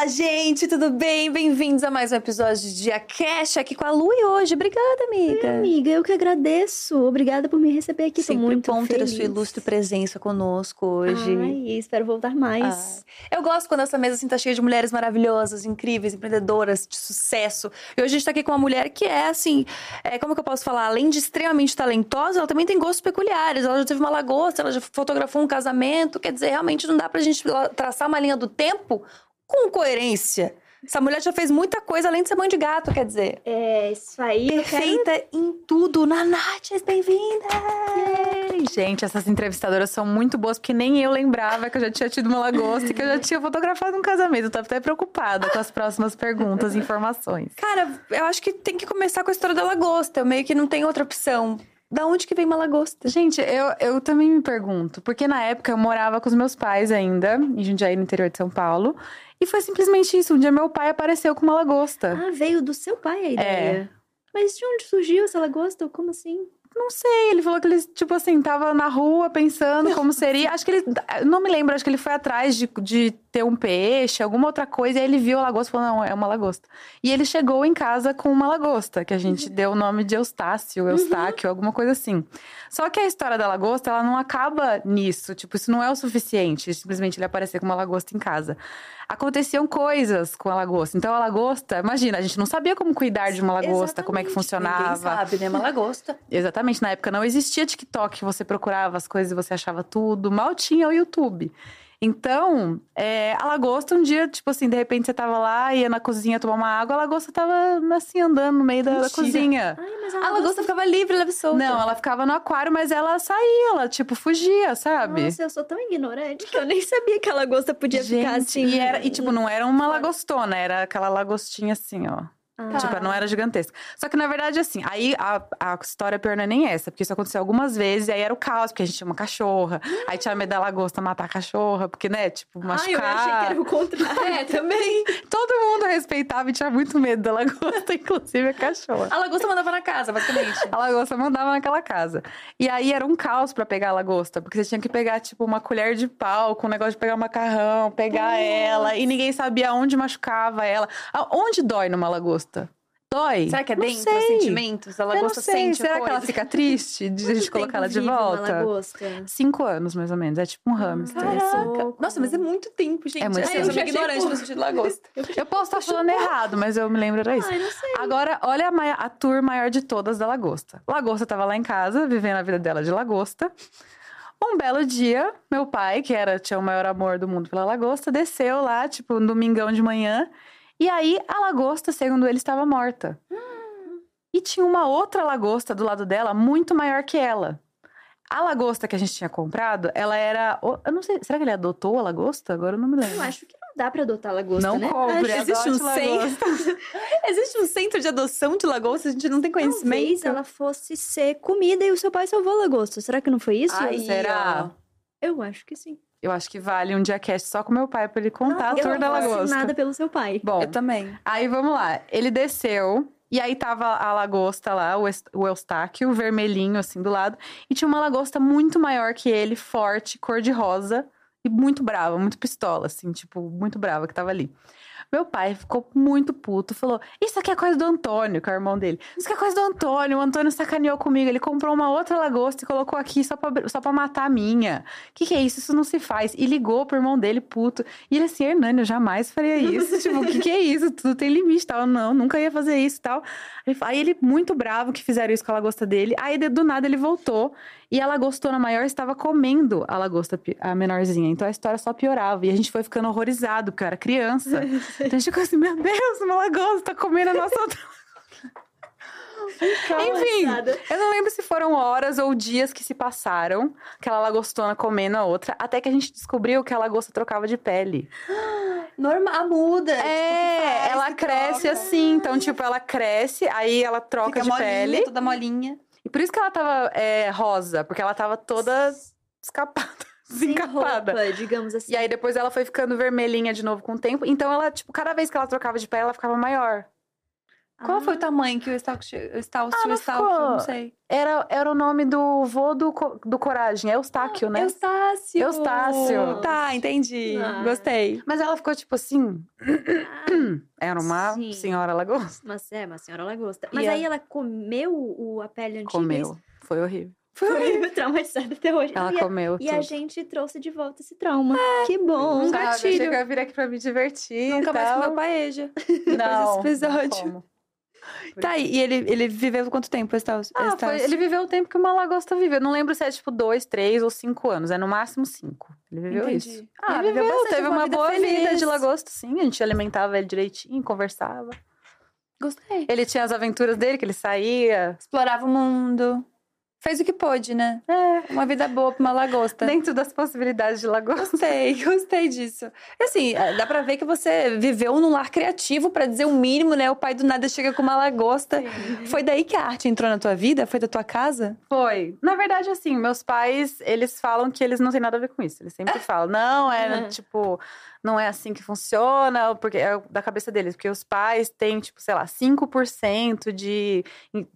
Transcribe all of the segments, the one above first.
Fala, gente, tudo bem? Bem-vindos a mais um episódio de Dia Cash aqui com a Lu e hoje. Obrigada, amiga. Oi, amiga, eu que agradeço. Obrigada por me receber aqui. Sempre Tô muito bom ter feliz. a sua ilustre presença conosco hoje. Ai, espero voltar mais. Ai. Eu gosto quando essa mesa assim, tá cheia de mulheres maravilhosas, incríveis, empreendedoras, de sucesso. E hoje a gente tá aqui com uma mulher que é, assim, é, como que eu posso falar? Além de extremamente talentosa, ela também tem gostos peculiares. Ela já teve uma lagosta, ela já fotografou um casamento. Quer dizer, realmente não dá pra gente traçar uma linha do tempo com coerência. Essa mulher já fez muita coisa além de ser mãe de gato, quer dizer. É, isso aí. eu quero- Perfeita em tudo. Nanates, bem-vinda! Gente, essas entrevistadoras são muito boas, porque nem eu lembrava que eu já tinha tido uma lagosta e que eu já tinha fotografado um casamento. Eu tava até preocupada com as próximas perguntas e informações. Cara, eu acho que tem que começar com a história da lagosta. Eu meio que não tem outra opção. Da onde que vem uma lagosta? Gente, eu, eu também me pergunto, porque na época eu morava com os meus pais ainda, em Jundiaí, no interior de São Paulo, e foi simplesmente isso. Um dia meu pai apareceu com uma lagosta. Ah, veio do seu pai a ideia. Mas de onde surgiu essa lagosta? Como assim? Não sei, ele falou que ele, tipo assim, tava na rua pensando como seria. Acho que ele. Não me lembro, acho que ele foi atrás de, de ter um peixe, alguma outra coisa, e aí ele viu a lagosta e falou: não, é uma lagosta. E ele chegou em casa com uma lagosta, que a gente deu o nome de Eustácio, Eustáquio, alguma coisa assim. Só que a história da lagosta, ela não acaba nisso. Tipo, isso não é o suficiente, simplesmente ele aparecer com uma lagosta em casa. Aconteciam coisas com a lagosta. Então, a lagosta, imagina, a gente não sabia como cuidar de uma lagosta, como é que Ninguém funcionava. sabe, né? Uma lagosta. Exatamente, na época não existia TikTok, você procurava as coisas e você achava tudo, mal tinha o YouTube. Então, é, a lagosta, um dia, tipo assim, de repente você tava lá, ia na cozinha tomar uma água, a lagosta tava assim, andando no meio da, da cozinha. Ai, mas a A lagosta ficava livre, leve solta. Não, ela ficava no aquário, mas ela saía, ela, tipo, fugia, sabe? Nossa, eu sou tão ignorante que eu nem sabia que a lagosta podia ficar Gente, assim. E, era, e, tipo, não era uma lagostona, era aquela lagostinha assim, ó. Ah, Tipo, não era gigantesca. Só que, na verdade, assim, aí a, a história pior não é nem essa, porque isso aconteceu algumas vezes, e aí era o caos, porque a gente tinha uma cachorra, aí tinha medo da lagosta matar a cachorra, porque, né, tipo, Ai, eu machucar. achei que era o contrário. É, também. Todo mundo respeitava e tinha muito medo da lagosta, inclusive a cachorra. A lagosta mandava na casa, basicamente. A lagosta mandava naquela casa. E aí era um caos pra pegar a lagosta, porque você tinha que pegar, tipo, uma colher de pau com o negócio de pegar macarrão, pegar ela, e ninguém sabia onde machucava ela. Ah, Onde dói numa lagosta? Dói? Será que é Não dentro sei. os sentimentos? A Eu sei. sente Será que ela fica triste de a gente Quanto colocar ela de volta? lagosta? Cinco anos, mais ou menos. É tipo um hamster. Caraca. Nossa, mas é muito tempo, gente. É muito Ai, Eu tempo. sou meio ignorante no sentido de lagosta. Eu posso estar falando errado, mas eu me lembro era isso. Ai, não sei. Agora, olha a, a tour maior de todas da lagosta. Lagosta tava lá em casa, vivendo a vida dela de lagosta. Um belo dia, meu pai, que era tinha o maior amor do mundo pela lagosta, desceu lá, tipo, um domingão de manhã. E aí, a lagosta, segundo ele, estava morta. E tinha uma outra lagosta do lado dela, muito maior que ela. A lagosta que a gente tinha comprado, ela era. Eu não sei, será que ele adotou a lagosta? Agora eu não me lembro. Eu acho que não dá pra adotar lagosta, Não né? Acho- Existe um lagosta. centro. Existe um centro de adoção de lagosta, a gente não tem Talvez conhecimento. ela fosse ser comida e o seu pai salvou a lagosta. Será que não foi isso? Aí, será? Eu acho que sim. Eu acho que vale um dia cast só com meu pai pra ele contar a eu tour da lagosta. nada pelo seu pai. Bom, Eu também. aí vamos lá. Ele desceu e aí tava a lagosta lá, o, est- o Eustáquio, vermelhinho assim do lado, e tinha uma lagosta muito maior que ele, forte, cor de rosa e muito brava, muito pistola assim, tipo, muito brava que tava ali. Meu pai ficou muito puto, falou: Isso aqui é coisa do Antônio, que é o irmão dele. Isso aqui é coisa do Antônio. O Antônio sacaneou comigo. Ele comprou uma outra lagosta e colocou aqui só pra, só pra matar a minha. O que, que é isso? Isso não se faz. E ligou pro irmão dele, puto. E ele assim: Hernani, eu jamais faria isso. tipo, o que, que é isso? Tudo tem limite tal. Não, nunca ia fazer isso tal. Aí, ele, muito bravo que fizeram isso com a lagosta dele. Aí do nada ele voltou. E a lagostona maior estava comendo a lagosta a menorzinha. Então a história só piorava. E a gente foi ficando horrorizado, porque eu era criança. Então a gente ficou assim, meu Deus, uma lagosta comendo a nossa outra. Enfim, eu não lembro se foram horas ou dias que se passaram, aquela lagostona comendo a outra, até que a gente descobriu que a lagosta trocava de pele. Normal, muda. tipo, É, que faz, ela cresce troca. assim, então, tipo, ela cresce, aí ela troca Fica de molinha, pele. toda molinha. E por isso que ela tava é, rosa, porque ela tava toda escapada, desencapada. roupa, digamos assim. E aí depois ela foi ficando vermelhinha de novo com o tempo. Então ela, tipo, cada vez que ela trocava de pele, ela ficava maior. Qual Ah. foi o tamanho que o o Stalk, Ah, não sei. Era, era o nome do vô do, do Coragem, é Eustáquio, né? Eustácio. Eustácio. Tá, entendi. Ah. Gostei. Mas ela ficou tipo assim. Era uma Sim. senhora lagosta. Mas é, uma senhora lagosta. Mas E aí a- ela comeu o, a pele antiga? Comeu. Foi horrível. Foi traumatizada até hoje. Ela e, a, comeu e tudo. a gente trouxe de volta esse trauma. que bom. Um Sabe, gatilho. Chegou a vir aqui pra me divertir. Nunca e mais comeu paeja. Não, desse episódio. não como. Tá, e ele, ele viveu quanto tempo, Estácio? Ah, foi- ele viveu o tempo que uma lagosta viveu. Não lembro se é tipo dois, três ou cinco anos. É no máximo cinco. Ele viveu Entendi. isso. Ah, ele viveu viveu, teve uma uma, vida boa vida feliz. de lagosta, sim. A gente alimentava ele direitinho, conversava. Gostei. Ele tinha as aventuras dele, que ele saía. Explorava o mundo. Fez o que pôde, né? É, Uma vida boa pra uma lagosta. dentro das possibilidades de lagosta. Gostei, gostei disso. E assim, é, dá pra ver que você viveu num lar criativo, pra dizer o mínimo, né? O pai do nada chega com uma lagosta. Foi daí que a arte entrou na tua vida? Foi da tua casa? Foi. Na verdade, assim, meus pais, eles falam que eles não têm nada a ver com isso. Eles sempre falam, não, é Uhum. tipo, não é assim que funciona, porque é da cabeça deles. Porque os pais têm, tipo, sei lá, 5% de,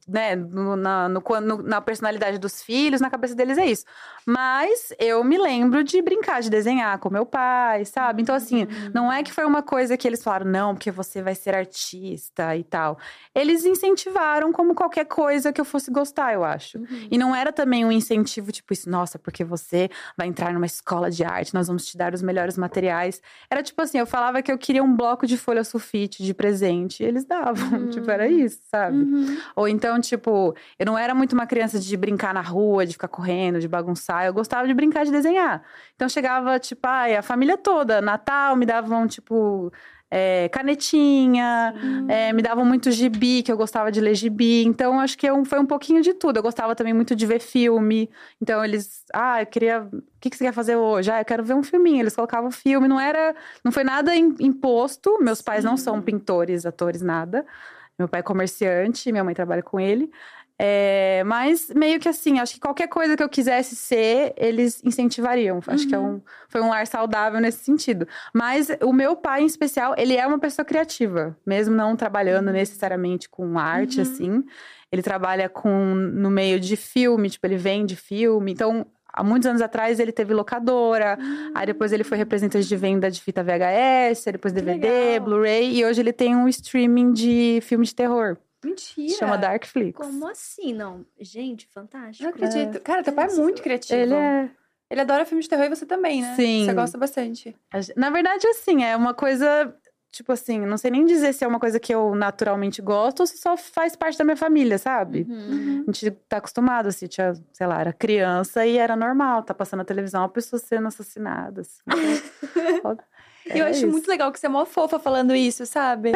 né, no- na, no- no- na personalidade dos filhos, na cabeça deles é isso. Mas eu me lembro de brincar, de desenhar com meu pai, sabe? Então, assim, não é que foi uma coisa que eles falaram, não, porque você vai ser artista e tal. Eles incentivaram como qualquer coisa que eu fosse gostar, eu acho. Uhum. E não era também um incentivo, tipo, isso, nossa, porque você vai entrar numa escola de arte, nós vamos te dar os melhores materiais. Era tipo assim, eu falava que eu queria um bloco de folha sulfite de presente, e eles davam. Hum. tipo, era isso, sabe? Uhum. Ou então, tipo, eu não era muito uma criança de brincar na rua, de ficar correndo, de bagunçar. Eu gostava de brincar de desenhar. Então chegava, tipo, ai, a família toda. Natal me davam, tipo, é, canetinha, é, me davam muito gibi, que eu gostava de ler gibi. Então, acho que um- foi um pouquinho de tudo. Eu gostava também muito de ver filme. Então, eles, ah, eu queria. O que, que você quer fazer hoje? Ah, eu quero ver um filminho. Eles colocavam filme. Não era. Não foi nada im- imposto. Meus pais não são pintores, atores, nada. Meu pai é comerciante, minha mãe trabalha com ele. É, mas meio que assim, acho que qualquer coisa que eu quisesse ser, eles incentivariam. Acho que é um, foi um lar saudável nesse sentido. Mas o meu pai, em especial, ele é uma pessoa criativa, mesmo não trabalhando necessariamente com arte, Uhum. assim. Ele trabalha com no meio de filme, tipo, ele vende filme. Então, há muitos anos atrás, ele teve locadora. Aí depois ele foi representante de venda de fita VHS, depois DVD. Blu-ray. E hoje ele tem um streaming de filme de terror. Mentira. Chama Darkflix. Como assim? Não. Gente, fantástico. Não acredito. Cara, teu pai é muito criativo. Ele é. Ele adora filme de terror e você também, né? Sim. Você gosta bastante. Na verdade, assim, é uma coisa. Tipo assim, não sei nem dizer se é uma coisa que eu naturalmente gosto ou se só faz parte da minha família, sabe? Uhum. A gente tá acostumado, assim, tinha, sei lá, era criança e era normal, tá passando na televisão uma pessoa sendo assassinada, assim. Então, E eu era acho isso. muito legal que você é mó fofa falando isso, sabe?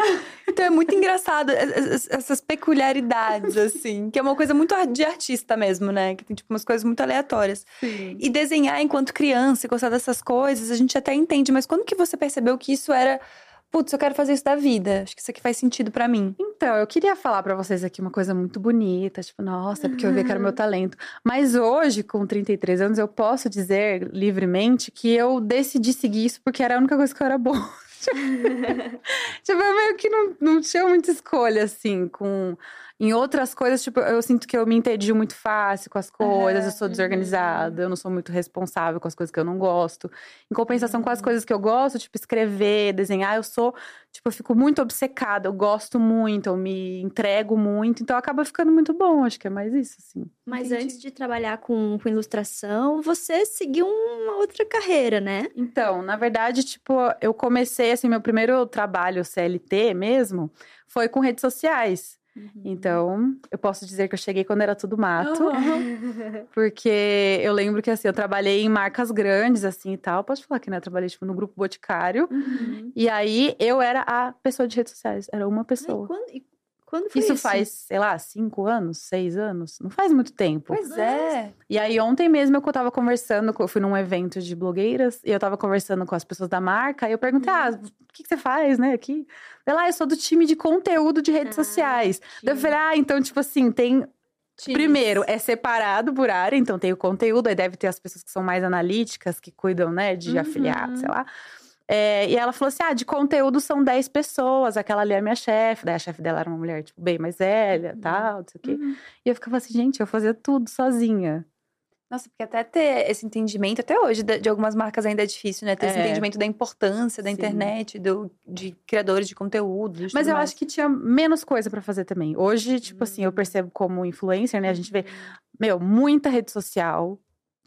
Então é muito engraçado es- es- essas peculiaridades, assim. Que é uma coisa muito de artista mesmo, né? Que tem, tipo, umas coisas muito aleatórias. E desenhar enquanto criança e gostar dessas coisas, a gente até entende. Mas quando que você percebeu que isso era... Putz, eu quero fazer isso da vida. Acho que isso aqui faz sentido pra mim. Então, eu queria falar pra vocês aqui uma coisa muito bonita, tipo, nossa, é porque eu vi que era o meu talento. Mas hoje, com 33 anos, eu posso dizer livremente que eu decidi seguir isso porque era a única coisa que eu era boa. tipo, eu meio que não, não tinha muita escolha, assim, com. Em outras coisas, tipo, eu sinto que eu me entedio muito fácil com as coisas, eu sou desorganizada, eu não sou muito responsável com as coisas que eu não gosto. Em compensação com as coisas que eu gosto, tipo, escrever, desenhar, eu sou, tipo, eu fico muito obcecada, eu gosto muito, eu me entrego muito, então acaba ficando muito bom, acho que é mais isso, assim. Mas Entendi. antes de trabalhar com, com ilustração, você seguiu uma outra carreira, né? Então, na verdade, tipo, eu comecei, assim, meu primeiro trabalho CLT mesmo, foi com redes sociais. Então, eu posso dizer que eu cheguei quando era tudo mato. Porque eu lembro que, assim, eu trabalhei em marcas grandes, assim, e tal. Posso falar que, né? Eu trabalhei, tipo, no Grupo Boticário. Uhum. E aí, eu era a pessoa de redes sociais. Era uma pessoa. quando, e quando foi Isso isso? faz, sei lá, cinco anos, seis anos? Não faz muito tempo. Pois é. E aí, ontem mesmo eu tava conversando, eu fui num evento de blogueiras, e eu tava conversando com as pessoas da marca, e eu perguntei, ah, o que, que você faz, né, aqui? Ela, ah, eu sou do time de conteúdo de redes Ah, sociais. Daí eu falei, ah, então, tipo assim, tem Times. Primeiro, é separado por área, então tem o conteúdo, aí deve ter as pessoas que são mais analíticas, que cuidam, né, de Uhum. afiliados, sei lá. É, e ela falou assim: ah, de conteúdo são 10 pessoas, aquela ali é minha chefe. Daí a chefe dela era uma mulher, tipo, bem mais velha, Uhum. tal, não sei o quê. Uhum. E eu ficava assim, gente, eu fazia tudo sozinha. Nossa, porque até ter esse entendimento, até hoje, de, algumas marcas ainda é difícil, né? Ter esse É. entendimento da importância da Sim. internet, do, de criadores de conteúdo. Mas eu acho que tinha menos coisa pra fazer também. Hoje, tipo assim, eu percebo como influencer, né? A gente vê, meu, muita rede social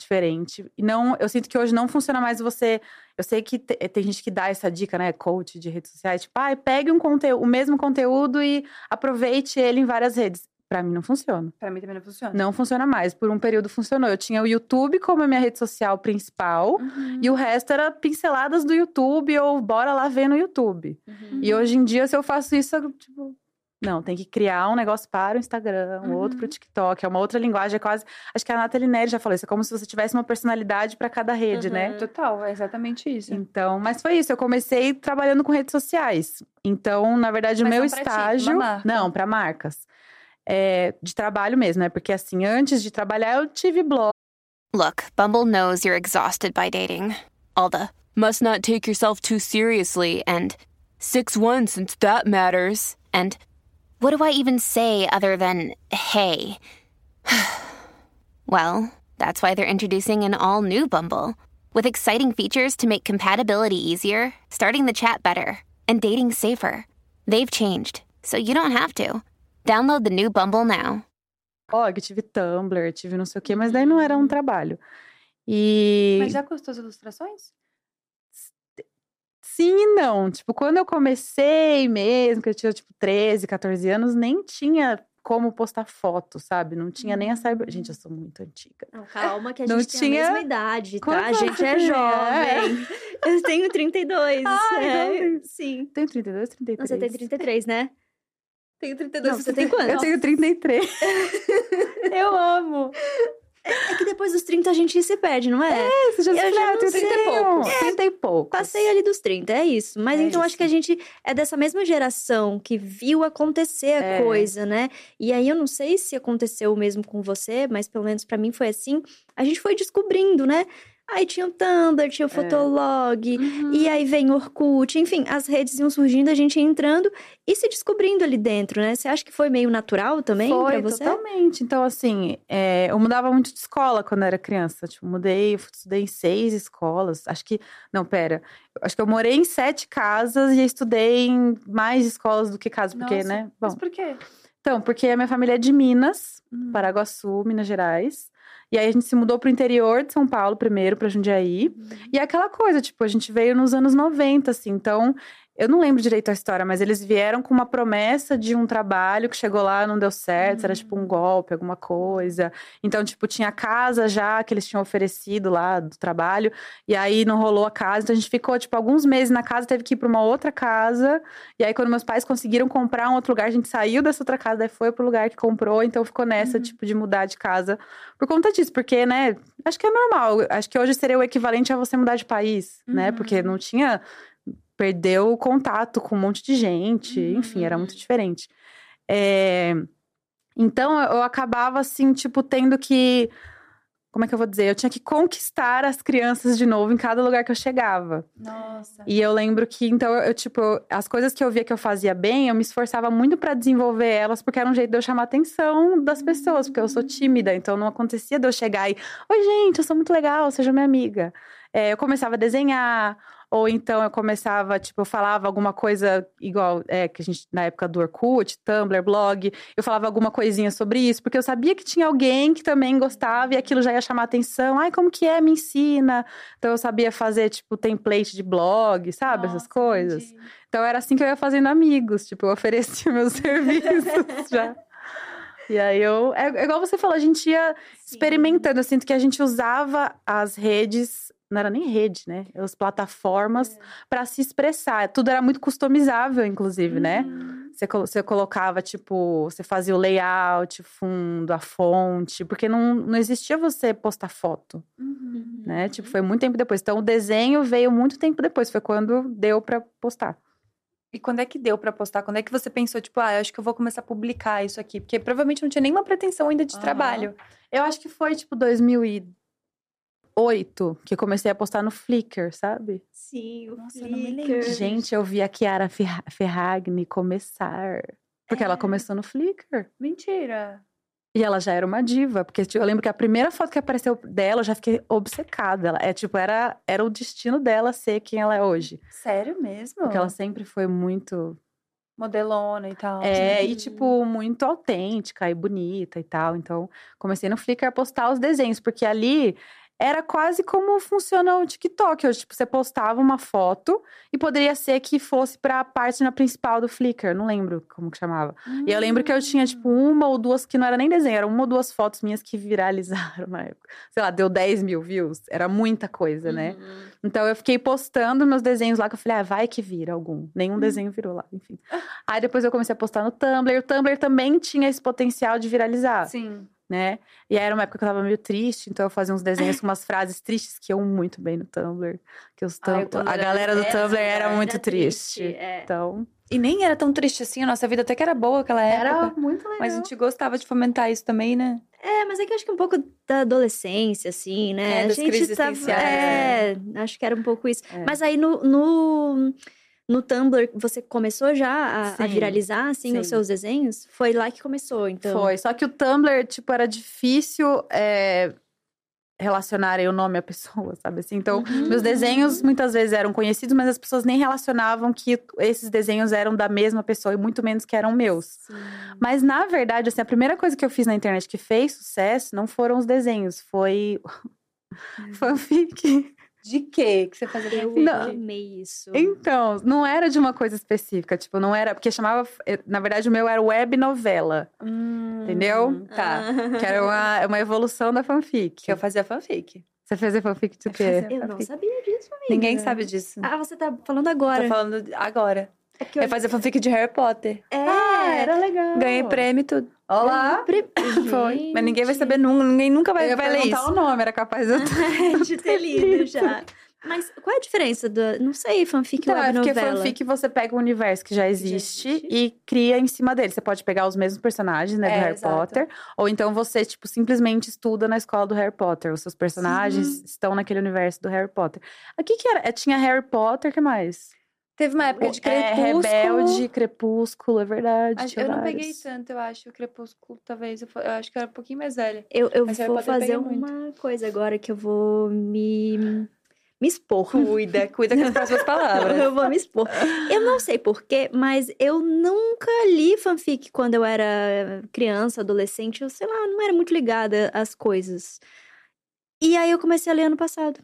diferente. E não, eu sinto que hoje não funciona mais você. Eu sei que te- tem gente que dá essa dica, né? Coach de redes sociais, tipo, ai, pegue um conteúdo, o mesmo conteúdo e aproveite ele em várias redes. Pra mim não funciona. Pra mim também não funciona. Não funciona mais. Por um período funcionou. Eu tinha o YouTube como a minha rede social principal. Uhum. E o resto era pinceladas do YouTube ou bora lá ver no YouTube. Uhum. E hoje em dia, se eu faço isso, eu, tipo. Não, tem que criar um negócio para o Instagram, um outro para o Uhum. TikTok. É uma outra linguagem, é quase. Acho que a Nathalie Neri já falou isso. É como se você tivesse uma personalidade para cada rede, né? Uhum. Total, é exatamente isso. Então, mas foi isso. Eu comecei trabalhando com redes sociais. Então, na verdade, o Mas meu ti, uma estágio. marca. Não, para marcas. É, de trabalho mesmo, né? Porque assim, antes de trabalhar, eu tive blog. Look, Bumble knows you're exhausted by dating. All the must not take yourself too seriously and 6 1 since that matters. And what do I even say other than hey? well, that's why they're introducing an all new Bumble with exciting features to make compatibility easier, starting the chat better, and dating safer. They've changed, so you don't have to. Download the new Bumble now. blog, tive Tumblr, tive não sei o quê, mas daí não era um trabalho. E. Mas já com as ilustrações? Sim e não. Tipo, quando eu comecei mesmo, que eu tinha, tipo, 13, 14 anos, nem tinha como postar foto, sabe? Não tinha nem a cyber... Gente, eu sou muito antiga. Não, calma, que a Não gente tem tinha- a mesma idade, tá? A Quantos gente é jovem. Eu tenho 32. Ai, é, não. sim. Tenho 32, 33. Não, você tem 33, né? Tenho 32. Não, você tem quanto? Eu tenho 33. Eu amo. É que depois dos 30 a gente se perde, não é? Você já Eu se já sei. 30 e poucos. 30 e poucos. Passei ali dos 30, é isso. Mas É então acho isso. que a gente é dessa mesma geração que viu acontecer a É. coisa, né? E aí eu não sei se aconteceu o mesmo com você, mas pelo menos pra mim foi assim. A gente foi descobrindo, né? Aí tinha o Tumblr, tinha o É. Fotolog, Uhum. e aí vem o Orkut, enfim, as redes iam surgindo, a gente ia entrando e se descobrindo ali dentro, né? Você acha que foi meio natural também Foi, pra você? totalmente. Então, assim, é, eu mudava muito de escola quando eu era criança. Tipo, mudei, eu estudei em seis escolas. Acho que. Não, pera. Acho que eu morei em sete casas e estudei em mais escolas do que casas, porque, Nossa, né? Mas Bom, por quê? então, porque a minha família é de Minas, Hum. Paraguaçu, Minas Gerais. E aí a gente se mudou pro interior de São Paulo primeiro, pra Jundiaí. Uhum. E é aquela coisa, tipo, a gente veio nos anos 90, assim. Então, eu não lembro direito a história, mas eles vieram com uma promessa de um trabalho que chegou lá, não deu certo, era tipo um golpe, alguma coisa. Então, tipo, tinha casa já que eles tinham oferecido lá do trabalho. E aí não rolou a casa. Então a gente ficou, tipo, alguns meses na casa, teve que ir pra uma outra casa. E aí, quando meus pais conseguiram comprar um outro lugar, a gente saiu dessa outra casa, daí foi pro lugar que comprou. Então ficou nessa, Uhum. tipo, de mudar de casa por conta disso. Porque, né, acho que é normal. Acho que hoje seria o equivalente a você mudar de país, né? Uhum. Porque não tinha. Perdeu o contato com um monte de gente. Enfim, era muito diferente. É, Então, eu acabava, assim, tipo, tendo que. Como é que eu vou dizer? Eu tinha que conquistar as crianças de novo em cada lugar que eu chegava. Nossa. E eu lembro que, então, eu, tipo, as coisas que eu via que eu fazia bem, eu me esforçava muito pra desenvolver elas, porque era um jeito de eu chamar a atenção das pessoas, porque eu sou tímida, então não acontecia de eu chegar e, oi, gente, eu sou muito legal, seja minha amiga. É, eu começava a desenhar, ou então eu começava, tipo, eu falava alguma coisa igual, é, que a gente, na época do Orkut, Tumblr, blog, eu falava alguma coisinha sobre isso, porque eu sabia que tinha alguém que também gostava e aquilo já ia chamar atenção. Ai, como que é? Me ensina. Então eu sabia fazer, tipo, template de blog, sabe? Essas Nossa, coisas. entendi. Então era assim que eu ia fazendo amigos, tipo, eu oferecia meus serviços já. E aí eu. É, igual você falou, a gente ia experimentando. Eu sinto que a gente usava as redes, não era nem rede, né? As plataformas pra se expressar. Tudo era muito customizável, inclusive, né? Uhum. Você, colo- você colocava, tipo, você fazia o layout, fundo, a fonte, porque não, não existia você postar foto, Uhum. né? Tipo, foi muito tempo depois. Então, o desenho veio muito tempo depois, foi quando deu pra postar. E quando é que deu pra postar? Quando é que você pensou, tipo, ah, eu acho que eu vou começar a publicar isso aqui? Porque provavelmente não tinha nenhuma pretensão ainda de Aham. trabalho. Eu acho que foi, tipo, oito que eu comecei a postar no Flickr, sabe? Sim, o Nossa, eu não me Flickr. Gente, eu vi a Chiara Ferra- Ferragni começar. Porque ela É. começou no Flickr. Mentira. E ela já era uma diva, porque tipo, eu lembro que a primeira foto que apareceu dela, eu já fiquei obcecada. Ela, é tipo, era, era o destino dela ser quem ela é hoje. Sério mesmo? Porque ela sempre foi muito. Modelona e tal. É, e Sim. tipo, muito autêntica e bonita e tal. Então, comecei no Flickr a postar os desenhos, porque ali era quase como funciona o TikTok. Hoje, tipo, você postava uma foto e poderia ser que fosse pra página principal do Flickr. Não lembro como que chamava. E eu lembro que eu tinha, tipo, uma ou duas que não era nem desenho, eram uma ou duas fotos minhas que viralizaram na época. Sei lá, deu 10 mil views. Era muita coisa, né? Uhum. Então eu fiquei postando meus desenhos lá, que eu falei, ah, vai que vira algum. Nenhum desenho virou lá, enfim. Aí depois eu comecei a postar no Tumblr. O Tumblr também tinha esse potencial de viralizar, Sim. Né? E aí era uma época que eu tava meio triste, então eu fazia uns desenhos com umas frases tristes que iam muito bem no Tumblr. Que os Ai, o tum- Tumblr a era- galera do era Tumblr era era muito triste. é. Então, E nem era tão triste assim, a nossa vida até que era boa aquela época. muito legal. Mas a gente gostava de fomentar isso também, né? É, mas é que eu acho que um pouco da adolescência, assim, né? É, a gente crises tava. É, acho que era um pouco isso. É. Mas aí no, no, no Tumblr, você começou já a, a viralizar, assim, os sim. seus desenhos? Foi lá que começou, então. Foi. Só que o Tumblr, tipo, era difícil é, relacionarem o nome à pessoa, sabe assim? Então, Uhum. meus desenhos muitas vezes eram conhecidos, mas as pessoas nem relacionavam que esses desenhos eram da mesma pessoa, e muito menos que eram meus. Sim. Mas, na verdade, assim, a primeira coisa que eu fiz na internet que fez sucesso não foram os desenhos, foi fanfic. De quê que você fazia Eu? Não. amei isso. Então, não era de uma coisa específica, tipo, não era, porque chamava, eh, na verdade, o meu era web novela, Hum, Entendeu? Tá. que era uma, uma evolução da fanfic. Que eu fazia fanfic. Você fazia fanfic de Eu quê? Eu não sabia disso, amiga. Ninguém sabe disso. Ah, você tá falando agora. Tô falando agora. É que Eu fazia fanfic de Harry Potter. É, Ah, era legal. Ganhei prêmio e tudo. Olá. Foi. Mas ninguém vai saber nunca, ninguém nunca Eu vai, ia vai ler isso. o nome, era capaz de eu de ter lido já. Mas qual é a diferença do. Não sei, fanfic Então, ou é porque fanfic você pega o universo que já existe, existe. e cria em cima dele. Você pode pegar os mesmos personagens, né, do É, Harry exato. Potter. Ou então você, tipo, simplesmente estuda na escola do Harry Potter. Os seus personagens estão naquele universo do Harry Potter. Aqui que era? É, tinha Harry Potter, o que mais? Teve uma época de é, crepúsculo. Rebelde, Crepúsculo, é verdade. Acho- eu não vários. peguei tanto, eu acho. O crepúsculo, talvez. Eu, eu acho que eu era um pouquinho mais velha. Eu, eu Mas vou fazer uma coisa agora que eu vou me, me expor. Cuida, cuida com as próximas palavras. Eu vou me expor. Eu não sei porquê, mas eu nunca li fanfic quando eu era criança, adolescente. Eu, sei lá, não era muito ligada às coisas. E aí eu comecei a ler ano passado.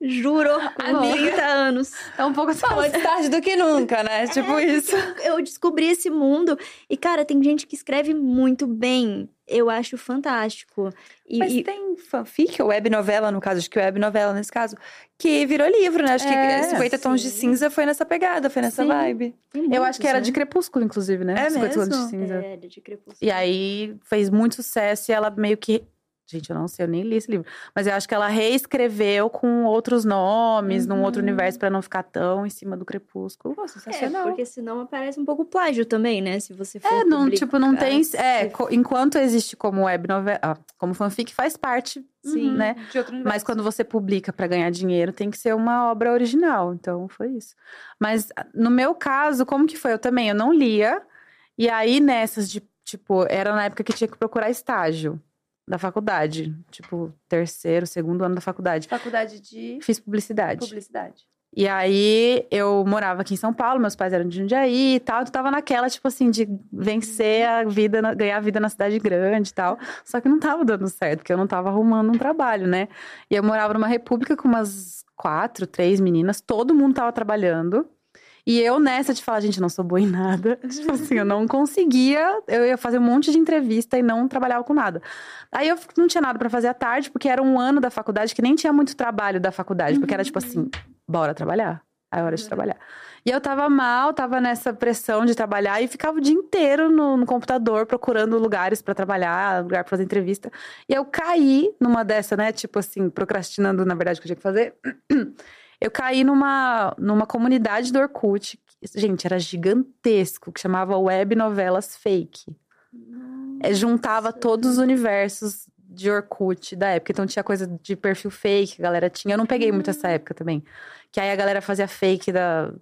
Juro, Amiga. 30 anos. É um pouco Bom, antes tarde do que nunca, né? tipo isso. Eu descobri esse mundo. E, cara, tem gente que escreve muito bem. Eu acho fantástico. E, Mas e- tem fanfic, ou web novela, no caso, acho que web novela nesse caso, que virou livro, né? Acho É, que 50 tons de sim. cinza foi nessa pegada, foi nessa Sim. vibe. tem Eu acho que muitos, era né? de Crepúsculo, inclusive, né? É 50 tons de mesmo? cinza. É, de Crepúsculo. E aí fez muito sucesso e ela meio que. Gente, eu não sei, eu nem li esse livro. Mas eu acho que ela reescreveu com outros nomes, num outro Uhum. universo, pra não ficar tão em cima do Crepúsculo. Pô, É, sensacional. porque senão aparece um pouco plágio também, né? Se você for É, não, publicar. tipo, não tem. É, enquanto existe como web novela, ah, como fanfic, faz parte, Sim, né? de outro Mas universo. quando você publica pra ganhar dinheiro, tem que ser uma obra original. Então, foi isso. Mas ah, no meu caso, como que foi? Eu também, eu não lia. E aí, nessas de, tipo, era na época que tinha que procurar estágio da faculdade. Tipo, terceiro, segundo ano da faculdade. Faculdade de Fiz publicidade. publicidade. E aí, eu morava aqui em São Paulo, meus pais eram de Jundiaí e tal. Eu tava naquela, tipo assim, de vencer a vida, ganhar a vida na cidade grande e tal. Só que não tava dando certo, porque eu não tava arrumando um trabalho, né? E eu morava numa república com umas quatro, três meninas. Todo mundo tava trabalhando. E eu nessa de falar, gente, não sou boa em nada. Tipo assim, eu não conseguia. Eu ia fazer um monte de entrevista e não trabalhava com nada. Aí eu não tinha nada pra fazer à tarde, porque era um ano da faculdade que nem tinha muito trabalho da faculdade. Porque era tipo assim, bora trabalhar. É hora de trabalhar. E eu tava mal, tava nessa pressão de trabalhar e ficava o dia inteiro no, no computador procurando lugares pra trabalhar, lugar pra fazer entrevista. E eu caí numa dessa, né? Tipo assim, procrastinando, na verdade, o que eu tinha que fazer. Eu caí numa, numa comunidade do Orkut. que, Gente, era gigantesco, que chamava Web Novelas Fake. É, juntava todos os universos de Orkut da época. Então tinha coisa de perfil fake, a galera tinha. Eu não peguei muito essa época também. Que aí a galera fazia fake da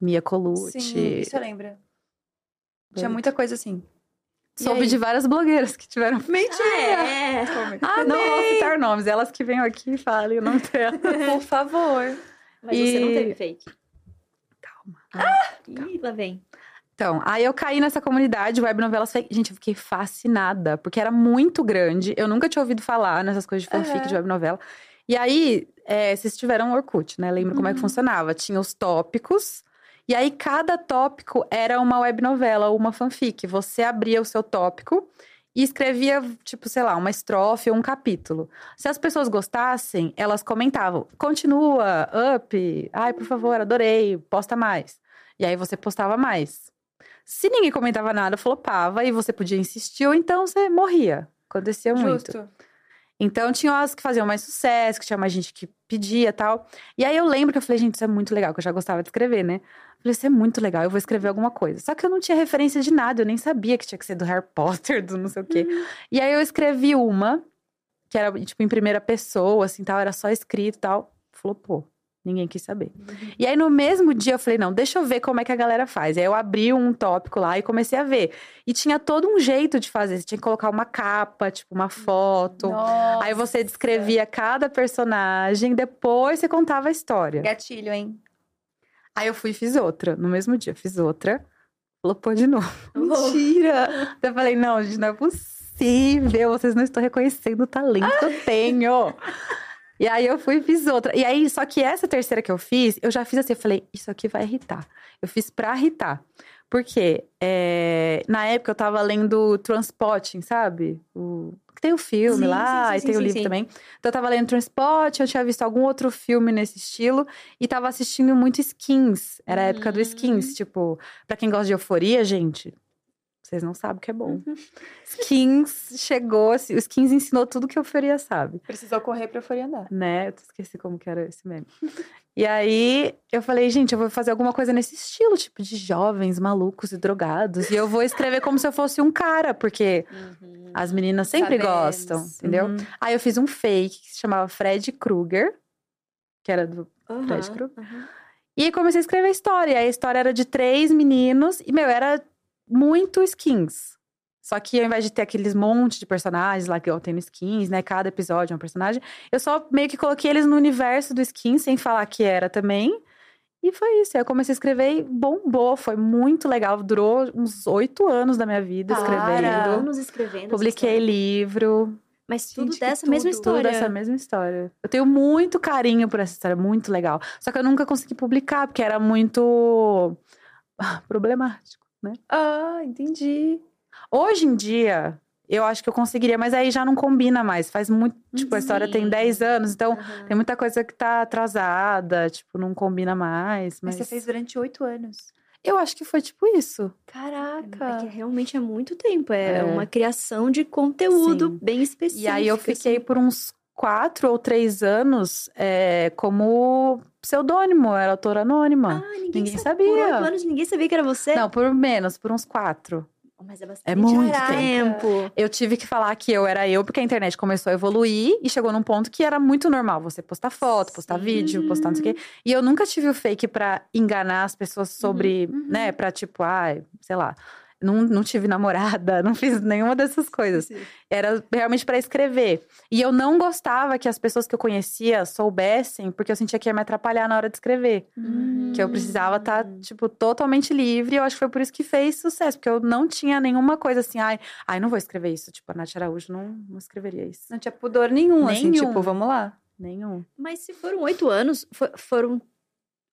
Mia Colucci. Sim, isso eu lembro. Tinha muita coisa assim. Soube de várias blogueiras que tiveram. Mentira! É. Ah, não vou citar nomes, elas que venham aqui e falem o nome dela. Por favor. Mas E- você não teve fake. Calma. Ah! Ih, lá vem. Então, aí eu caí nessa comunidade web novelas fake. Gente, eu fiquei fascinada, porque era muito grande. Eu nunca tinha ouvido falar nessas coisas de fanfic Aham. de web novela. E aí, é, vocês tiveram Orkut, né? Lembra como é que funcionava? Tinha os tópicos. E aí, cada tópico era uma web novela ou uma fanfic. Você abria o seu tópico e escrevia, tipo, sei lá, uma estrofe ou um capítulo. Se as pessoas gostassem, elas comentavam: continua, up, ai, por favor, adorei, posta mais. E aí você postava mais. Se ninguém comentava nada, flopava e você podia insistir, ou então você morria. Acontecia muito. Então tinha as que faziam mais sucesso, que tinha mais gente que pedia e tal. E aí eu lembro que eu falei, gente, isso é muito legal, que eu já gostava de escrever, né? Eu falei, isso é muito legal, eu vou escrever alguma coisa. Só que eu não tinha referência de nada, eu nem sabia que tinha que ser do Harry Potter, do não sei o quê. E aí eu escrevi uma, que era, tipo, em primeira pessoa, assim, tal, era só escrito e tal. Flopou. Ninguém quis saber. E aí, no mesmo dia, eu falei, não, deixa eu ver como é que a galera faz. Aí eu abri um tópico lá e comecei a ver. E tinha todo um jeito de fazer. Você tinha que colocar uma capa, tipo, uma foto. Nossa. Aí você descrevia cada personagem, depois você contava a história. Gatilho, hein? Aí eu fui e fiz outra. No mesmo dia, fiz outra. Flopou de novo. Mentira! Eu falei, não, gente, não é possível. Vocês não estão reconhecendo o talento que eu tenho. E aí eu fui e fiz outra. E aí, só que essa terceira que eu fiz, eu já fiz assim, eu falei, isso aqui vai irritar. Eu fiz pra irritar. Porque é, na época eu tava lendo Transpotting, sabe? O, tem o filme Sim, lá, sim, sim, e tem o livro também. Então eu tava lendo Transpotting, eu tinha visto algum outro filme nesse estilo. E tava assistindo muito Skins. Era a época do Hum. Skins. Tipo, pra quem gosta de euforia, gente, vocês não sabem o que é bom. Uhum. Skins chegou, assim, o Skins ensinou tudo que euforia sabe, Precisou correr pra euforia andar. né? Eu esqueci como que era esse meme. E aí, eu falei, gente, eu vou fazer alguma coisa nesse estilo, tipo, de jovens, malucos e drogados. E eu vou escrever como se eu fosse um cara, porque as meninas sempre Sabemos. gostam, entendeu? Uhum. Aí eu fiz um fake que se chamava Fred Krueger, que era do Aham, Fred Krueger. e comecei a escrever a história. E a história era de três meninos. E, meu, era muito skins. Só que ao invés de ter aqueles monte de personagens lá que eu tenho skins, né? Cada episódio é um personagem. Eu só meio que coloquei eles no universo do skins, sem falar que era também. E foi isso. Aí eu comecei a escrever e bombou. Foi muito legal. Durou uns oito anos da minha vida Para! escrevendo. Anos escrevendo. Publiquei livro. Mas tudo Gente, dessa mesma tudo. Tudo história. dessa mesma história. Eu tenho muito carinho por essa história, muito legal. Só que eu nunca consegui publicar, porque era muito ah, problemático, né? Ah, entendi. Hoje em dia, eu acho que eu conseguiria, mas aí já não combina mais. Faz muito. Tipo, a história tem Sim. 10 anos, então Aham. tem muita coisa que tá atrasada, tipo, não combina mais. Mas Mas, você fez durante oito anos. eu acho que foi tipo isso. Caraca. É que realmente é muito tempo. É, É. uma criação de conteúdo Sim. bem específico. E aí eu fiquei por uns quatro ou três anos é, como pseudônimo, era autora anônima. Ah, ninguém, Ninguém sabia. Por oito anos ninguém sabia que era você. Não, por menos, por uns quatro. Mas é bastante É muito tempo. Eu tive que falar que eu era eu, porque a internet começou a evoluir e chegou num ponto que era muito normal você postar foto, postar Sim. vídeo, postar não sei o quê. E eu nunca tive o fake pra enganar as pessoas sobre, uhum. né, pra tipo, ai, sei lá. Não, não tive namorada, não fiz nenhuma dessas coisas. Era realmente pra escrever. E eu não gostava que as pessoas que eu conhecia soubessem, porque eu sentia que ia me atrapalhar na hora de escrever. Hum. Que eu precisava estar, tipo, totalmente livre. E eu acho que foi por isso que fez sucesso. Porque eu não tinha nenhuma coisa assim, ai, ai não vou escrever isso. Tipo, a Nath Araújo não, não escreveria isso. Não tinha pudor nenhum, assim, Nenhum. tipo, vamos lá. Nenhum. Mas se foram oito anos, fo- foram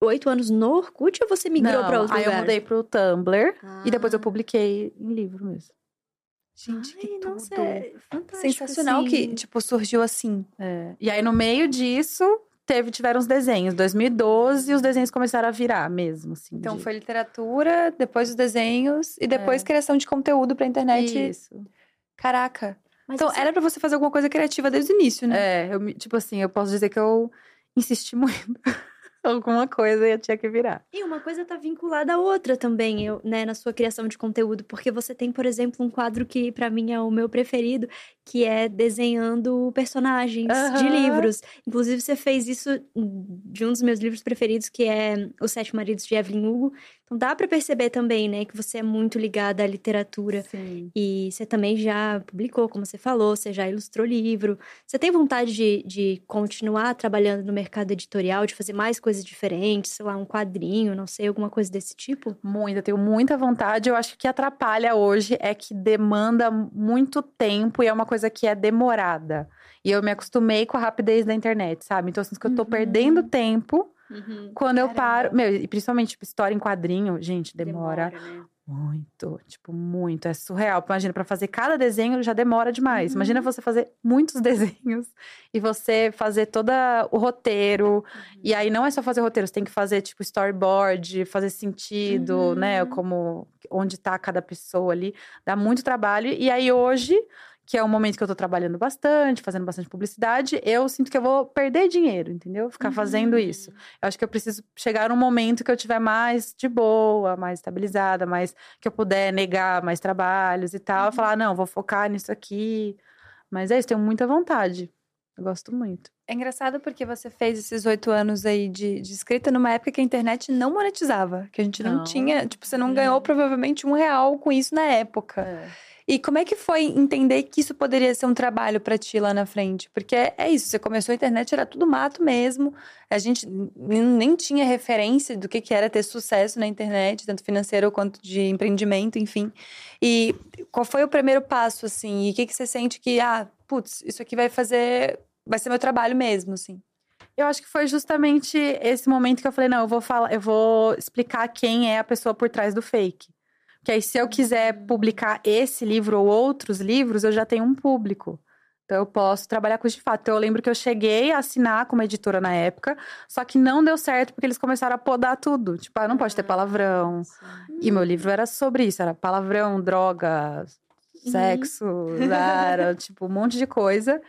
oito anos no Orkut ou você migrou não, pra outro aí lugar? eu mudei pro Tumblr. E depois eu Ah. publiquei em livro mesmo. Gente, que Ai, tudo. nossa, é fantástico, Sensacional assim. que, tipo, surgiu assim. É. E aí, no meio disso, teve, tiveram os desenhos. 2012, os desenhos começaram a virar mesmo, assim. Então de- foi literatura, depois os desenhos e depois criação de conteúdo pra internet. Isso. Caraca. Mas então você- era pra você fazer alguma coisa criativa desde o início, né? É, eu, tipo assim, eu posso dizer que eu insisti muito. alguma coisa eu tinha que virar. E uma coisa tá vinculada à outra também, eu, né, na sua criação de conteúdo, porque você tem, por exemplo, um quadro que para mim é o meu preferido, que é desenhando personagens de livros. Inclusive você fez isso de um dos meus livros preferidos, que é Os Sete Maridos de Evelyn Hugo. Então dá pra perceber também, né, que você é muito ligada à literatura. Sim. E você também já publicou, como você falou, você já ilustrou livro. Você tem vontade de, de continuar trabalhando no mercado editorial, de fazer mais coisas diferentes, sei lá, um quadrinho, não sei, alguma coisa desse tipo? Muito, eu tenho muita vontade. Eu acho que o que atrapalha hoje é que demanda muito tempo e é uma coisa que é demorada. E eu me acostumei com a rapidez da internet, sabe? Então, eu sinto que eu tô Uhum. perdendo tempo quando eu Caramba. paro. Meu, e principalmente, tipo, história em quadrinho, gente, demora, né? muito. Tipo, muito. É surreal. Imagina, pra fazer cada desenho já demora demais. Uhum. Imagina você fazer muitos desenhos e você fazer todo o roteiro. E aí não é só fazer roteiro, você tem que fazer, tipo, storyboard, fazer sentido, né? Uhum. Como onde tá cada pessoa ali. Dá muito trabalho. E aí hoje, que é o momento que eu tô trabalhando bastante, fazendo bastante publicidade, eu sinto que eu vou perder dinheiro, entendeu? Ficar fazendo isso. Eu acho que eu preciso chegar num momento que eu tiver mais de boa, mais estabilizada, mais que eu puder negar mais trabalhos e tal, e falar, não, vou focar nisso aqui. Mas é isso, tenho muita vontade. Eu gosto muito. É engraçado porque você fez esses oito anos aí de, de escrita numa época que a internet não monetizava. Que a gente não, Não. tinha. Tipo, você não ganhou provavelmente um real com isso na época. E como é que foi entender que isso poderia ser um trabalho pra ti lá na frente? Porque é isso, você começou a internet, era tudo mato mesmo. A gente nem tinha referência do que que era ter sucesso na internet, tanto financeiro quanto de empreendimento, enfim. E qual foi o primeiro passo, assim? E o que que você sente que, ah, putz, isso aqui vai fazer, vai ser meu trabalho mesmo, assim? Eu acho que foi justamente esse momento que eu falei, não, eu vou falar, eu vou explicar quem é a pessoa por trás do fake. Que aí, se eu quiser publicar esse livro ou outros livros, eu já tenho um público. Então, eu posso trabalhar com isso de fato. Então, eu lembro que eu cheguei a assinar como editora na época, só que não deu certo porque eles começaram a podar tudo. Tipo, ah, não pode ter palavrão. E meu livro era sobre isso, era palavrão, droga, sexo, era tipo um monte de coisa.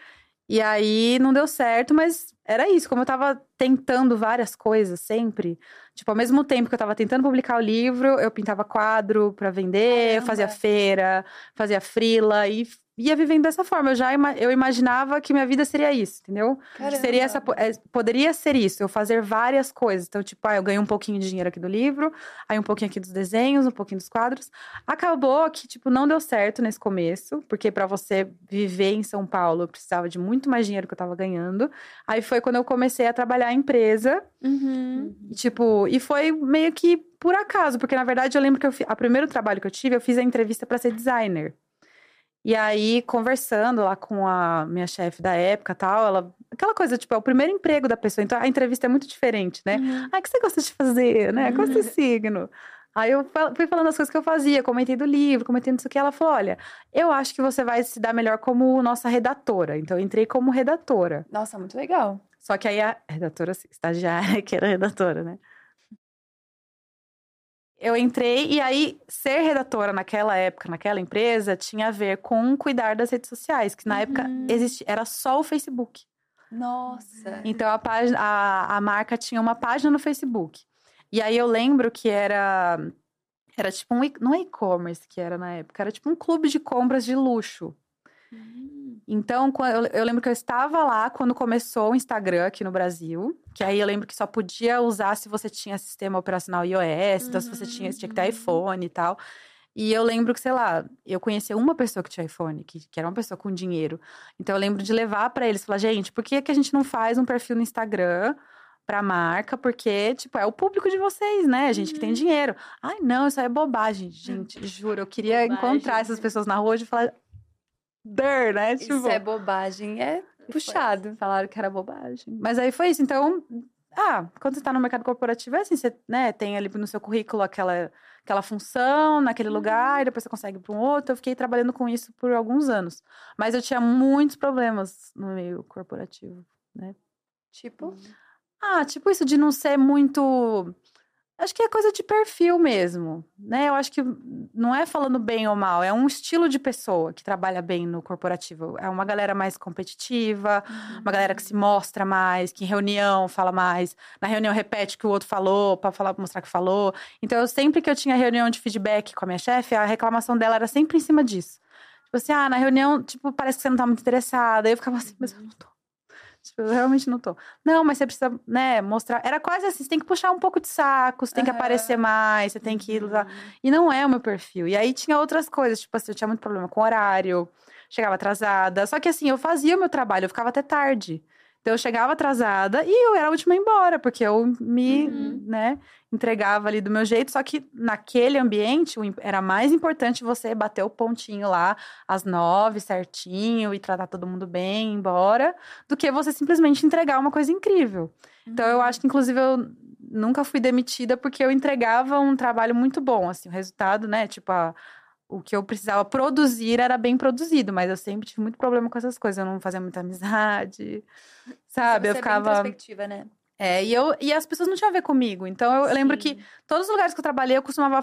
E aí não deu certo, mas era isso, como eu tava tentando várias coisas sempre, tipo, ao mesmo tempo que eu tava tentando publicar o livro, eu pintava quadro pra vender, eu fazia feira, fazia frila e ia vivendo dessa forma. Eu já ima- eu imaginava que minha vida seria isso, entendeu? Que seria essa, é, poderia ser isso, eu fazer várias coisas. Então, tipo, ah, eu ganho um pouquinho de dinheiro aqui do livro, aí um pouquinho aqui dos desenhos, um pouquinho dos quadros. Acabou que, tipo, não deu certo nesse começo, porque pra você viver em São Paulo, eu precisava de muito mais dinheiro que eu tava ganhando. Aí foi quando eu comecei a trabalhar em empresa, Uhum. e, tipo, e foi meio que por acaso, porque na verdade eu lembro que eu a primeiro trabalho que eu tive, eu fiz a entrevista pra ser designer. E aí, conversando lá com a minha chefe da época tal, ela. Aquela coisa, tipo, é o primeiro emprego da pessoa. Então a entrevista é muito diferente, né? Uhum. Ah, o que você gosta de fazer, né? Qual é o seu signo? Aí eu fui falando as coisas que eu fazia, comentei do livro, comentei isso aqui. Ela falou: olha, eu acho que você vai se dar melhor como nossa redatora. Então eu entrei como redatora. Nossa, muito legal. Só que aí a redatora, estagiária, que era redatora, né? Eu entrei e aí ser redatora naquela época, naquela empresa, tinha a ver com cuidar das redes sociais, que na época Uhum. existi, era só o Facebook. Nossa. Então a, página, a, a marca tinha uma página no Facebook. E aí eu lembro que era era tipo um não é e-commerce que era na época, era tipo um clube de compras de luxo. Então, eu, lembro que eu estava lá quando começou o Instagram aqui no Brasil. Que aí eu lembro que só podia usar se você tinha sistema operacional iOS. Então, se você tinha, você tinha que ter iPhone e tal. E eu lembro que, sei lá, eu conhecia uma pessoa que tinha iPhone, que, que era uma pessoa com dinheiro. Então, eu lembro de levar pra eles, falar, gente, por que, que a gente não faz um perfil no Instagram pra marca? Porque, tipo, é o público de vocês, né? A gente que tem dinheiro. Ai, não, isso aí é bobagem, gente. Juro, eu queria Bobagem. encontrar essas pessoas na rua e falar... Der, né? Tipo, Isso é bobagem, é puxado. Falaram que era bobagem. Mas aí foi isso. Então, ah, quando você tá no mercado corporativo, é assim, você né, tem ali no seu currículo aquela, aquela função naquele lugar, e depois você consegue para um outro. Eu fiquei trabalhando com isso por alguns anos. Mas eu tinha muitos problemas no meio corporativo. Tipo, Ah, tipo isso de não ser muito Acho que é coisa de perfil mesmo, né? Eu acho que não é falando bem ou mal, é um estilo de pessoa que trabalha bem no corporativo. É uma galera mais competitiva, uhum. uma galera que se mostra mais, que em reunião fala mais, na reunião repete o que o outro falou, para falar, mostrar que falou. Então, eu, sempre que eu tinha reunião de feedback com a minha chefe, a reclamação dela era sempre em cima disso. Tipo assim, ah, na reunião, tipo, parece que você não tá muito interessada. Eu ficava assim, mas eu não tô. Tipo, eu realmente não tô. Não, mas você precisa, né, mostrar. Era quase assim: você tem que puxar um pouco de saco, você tem que aparecer mais, você tem que ir lá. Uhum. E não é o meu perfil. E aí tinha outras coisas, tipo assim, eu tinha muito problema com horário, chegava atrasada. Só que assim, eu fazia o meu trabalho, eu ficava até tarde. Então eu chegava atrasada e eu era a última a ir embora, porque eu me, uhum. né, entregava ali do meu jeito. Só que naquele ambiente era mais importante você bater o pontinho lá às nove, certinho, e tratar todo mundo bem, ir embora, do que você simplesmente entregar uma coisa incrível. Uhum. Então eu acho que, inclusive, eu nunca fui demitida porque eu entregava um trabalho muito bom, assim, o resultado, né, tipo a o que eu precisava produzir era bem produzido, mas eu sempre tive muito problema com essas coisas. Eu não fazia muita amizade, sabe? eu ficava. perspectiva, né? É, e, eu, e as pessoas não tinham a ver comigo. Então eu, eu lembro que todos os lugares que eu trabalhei, eu costumava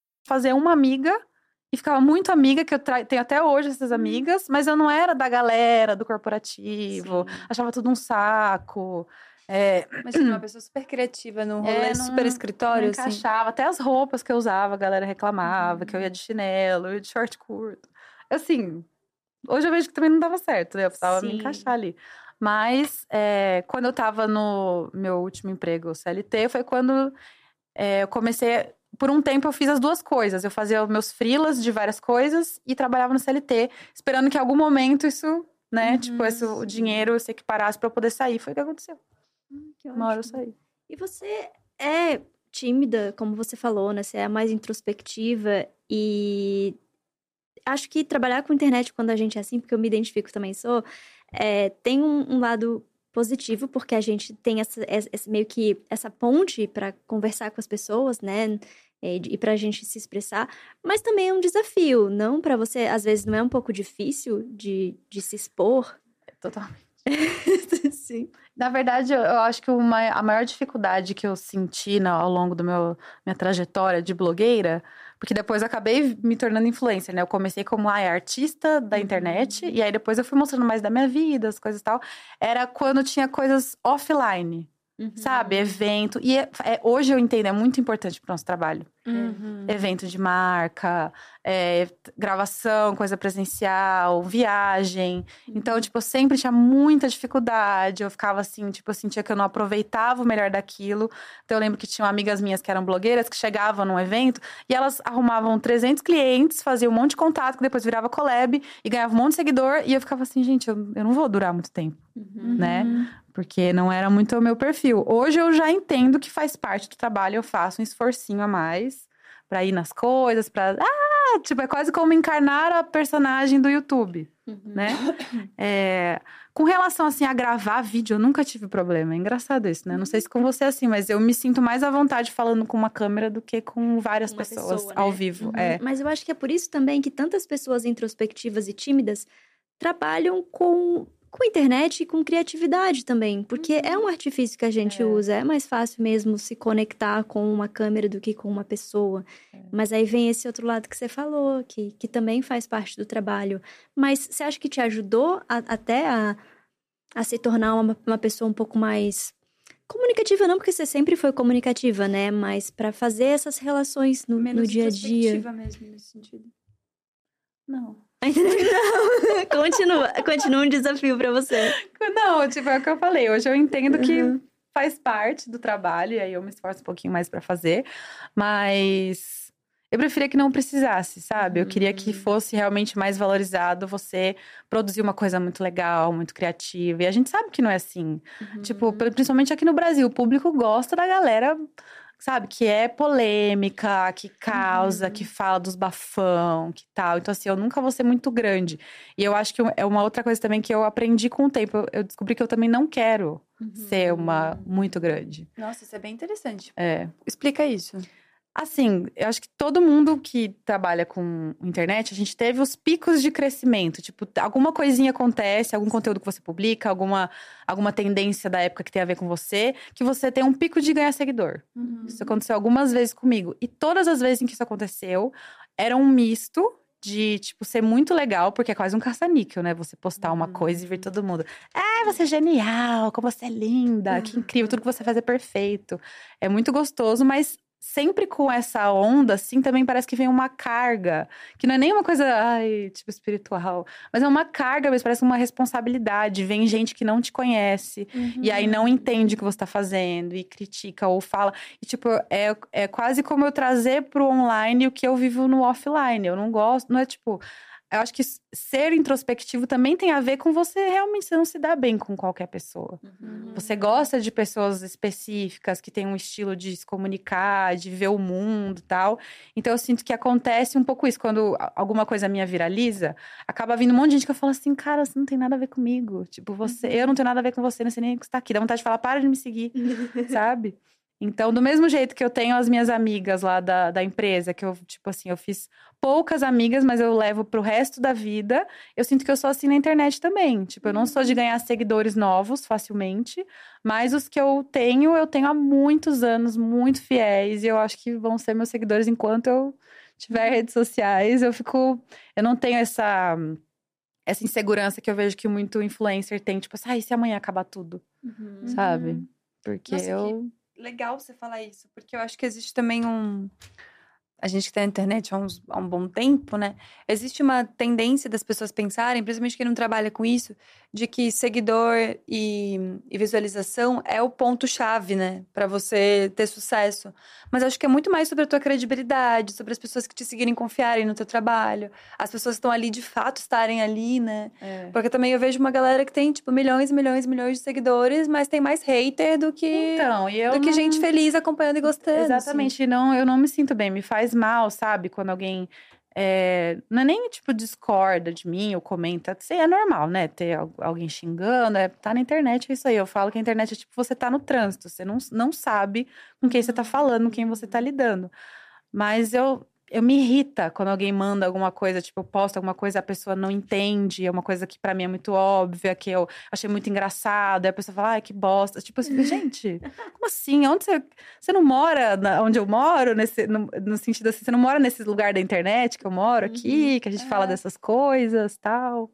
Fazer uma amiga e ficava muito amiga, que eu tenho até hoje essas amigas, mas eu não era da galera, do corporativo, Sim. achava tudo um saco. É... Mas uma pessoa super criativa no rolê, é, super escritório, não assim. encaixava. Até as roupas que eu usava, a galera reclamava, uhum. que eu ia de chinelo, eu ia de short curto. Assim, hoje eu vejo que também não dava certo, né? Eu precisava Sim. me encaixar ali. Mas, é, quando eu tava no meu último emprego, CLT, foi quando é, eu comecei por um tempo eu fiz as duas coisas. Eu fazia meus freelas de várias coisas e trabalhava no CLT, esperando que em algum momento isso, né, uhum, tipo, esse, o dinheiro se equiparasse para eu poder sair. Foi o que aconteceu. Hum, que Uma hora eu saí. E você é tímida, como você falou, né? Você é mais introspectiva e acho que trabalhar com internet quando a gente é assim, porque eu me identifico também sou, é, tem um, um lado positivo, porque a gente tem essa, essa meio que essa ponte para conversar com as pessoas, né? E para a gente se expressar, mas também é um desafio, não para você, às vezes não é um pouco difícil de, de se expor? Totalmente. Sim. Na verdade, eu, acho que uma, a maior dificuldade que eu senti no, ao longo da minha trajetória de blogueira porque depois eu acabei me tornando influencer, né? Eu comecei como ah, artista da uhum. internet, e aí depois eu fui mostrando mais da minha vida, as coisas e tal. Era quando tinha coisas offline. Uhum. Sabe? Evento. E é, é, hoje eu entendo, é muito importante para o nosso trabalho. Uhum. Evento de marca, é, gravação, coisa presencial, viagem. Então, tipo, eu sempre tinha muita dificuldade. Eu ficava assim, tipo, eu sentia que eu não aproveitava o melhor daquilo. Então, eu lembro que tinham amigas minhas que eram blogueiras que chegavam num evento e elas arrumavam 300 clientes, faziam um monte de contato, que depois virava collab e ganhava um monte de seguidor. E eu ficava assim, gente, eu, eu não vou durar muito tempo, uhum. né? porque não era muito o meu perfil. Hoje eu já entendo que faz parte do trabalho, eu faço um esforcinho a mais para ir nas coisas, para ah, tipo, é quase como encarnar a personagem do YouTube, uhum. né? É, com relação assim a gravar vídeo, eu nunca tive problema. É engraçado isso, né? Não sei se com você é assim, mas eu me sinto mais à vontade falando com uma câmera do que com várias uma pessoas pessoa, né? ao vivo. Uhum. É. Mas eu acho que é por isso também que tantas pessoas introspectivas e tímidas trabalham com com internet e com criatividade também, porque uhum. é um artifício que a gente é. usa. É mais fácil mesmo se conectar com uma câmera do que com uma pessoa. É. Mas aí vem esse outro lado que você falou, que, que também faz parte do trabalho. Mas você acha que te ajudou a, até a, a se tornar uma, uma pessoa um pouco mais Comunicativa não, porque você sempre foi comunicativa, né? Mas pra fazer essas relações no, no dia a dia. mesmo nesse sentido. Não. Não, continua, continua um desafio pra você. Não, tipo, é o que eu falei. Hoje eu entendo que Uhum. faz parte do trabalho, e aí eu me esforço um pouquinho mais pra fazer. Mas eu preferia que não precisasse, sabe? Eu queria que fosse realmente mais valorizado você produzir uma coisa muito legal, muito criativa. E a gente sabe que não é assim. Tipo, pri- principalmente aqui no Brasil, o público gosta da galera, sabe, que é polêmica, que causa, que fala dos bafão, que tal. Então, assim, eu nunca vou ser muito grande. E eu acho que é uma outra coisa também que eu aprendi com o tempo. Eu- descobri que eu também não quero ser uma muito grande. Nossa, isso é bem interessante. É. Explica isso. Assim, eu acho que todo mundo que trabalha com internet, a gente teve os picos de crescimento. Tipo, alguma coisinha acontece, algum conteúdo que você publica, alguma, alguma tendência da época que tem a ver com você, que você tem um pico de ganhar seguidor. Isso aconteceu algumas vezes comigo. E todas as vezes em que isso aconteceu, era um misto de, tipo, ser muito legal, porque é quase um caça-níquel, né? Você postar uma coisa e ver todo mundo. Ai, você é genial, como você é linda, que incrível, tudo que você faz é perfeito. É muito gostoso, mas sempre com essa onda, assim, também parece que vem uma carga. Que não é nem uma coisa, ai, tipo, espiritual. Mas é uma carga, mas parece uma responsabilidade. Vem gente que não te conhece. E aí não entende o que você tá fazendo. E critica ou fala. E, tipo, é, é quase como eu trazer pro online o que eu vivo no offline. Eu não gosto, não é tipo... Eu acho que ser introspectivo também tem a ver com você realmente você não se dar bem com qualquer pessoa. Você gosta de pessoas específicas que têm um estilo de se comunicar, de ver o mundo e tal. Então eu sinto que acontece um pouco isso. Quando alguma coisa minha viraliza, acaba vindo um monte de gente que eu falo assim, cara, você não tem nada a ver comigo. Tipo, você, eu não tenho nada a ver com você, não sei nem o que está aqui. Dá vontade de falar, para de me seguir, sabe? Então, do mesmo jeito que eu tenho as minhas amigas lá da, da empresa, que eu, tipo assim, eu fiz poucas amigas, mas eu levo pro resto da vida, eu sinto que eu sou assim na internet também. Tipo, eu não sou de ganhar seguidores novos facilmente, mas os que eu tenho, eu tenho há muitos anos, muito fiéis, e eu acho que vão ser meus seguidores enquanto eu tiver redes sociais. Eu fico. Eu não tenho essa. Essa insegurança que eu vejo que muito influencer tem, tipo assim, ah, e se amanhã acabar tudo? Sabe? Porque Nossa, que- eu. Legal você falar isso, porque eu acho que existe também um. A gente que tá na internet há, uns- há um bom tempo, né? Existe uma tendência das pessoas pensarem, principalmente quem não trabalha com isso, de que seguidor e, e visualização é o ponto-chave, né? Pra você ter sucesso. Mas acho que é muito mais sobre a tua credibilidade, sobre as pessoas que te seguirem confiarem no teu trabalho, as pessoas que estão ali de fato estarem ali, né? É. Porque também eu vejo uma galera que tem, tipo, milhões e milhões e milhões de seguidores, mas tem mais hater do que, Então, do que não- gente feliz acompanhando e gostando. assim. Exatamente, não, eu não me sinto bem, me faz mal, sabe? Quando alguém é, não é nem tipo discorda de mim ou comenta, sei, é normal, né? Ter al- alguém xingando, é, tá na internet, é isso aí. Eu falo que a internet é tipo você tá no trânsito, você não, não sabe com quem você tá falando, com quem você tá lidando. Mas eu, eu me irrita quando alguém manda alguma coisa, tipo, eu posto alguma coisa, a pessoa não entende, é uma coisa que pra mim é muito óbvia, que eu achei muito engraçado, aí a pessoa fala, ai, que bosta. Tipo assim, gente, como assim? Onde você. Você não mora na- onde eu moro, nesse, no, no sentido assim, você não mora nesse lugar da internet que eu moro aqui, que a gente fala É. dessas coisas tal.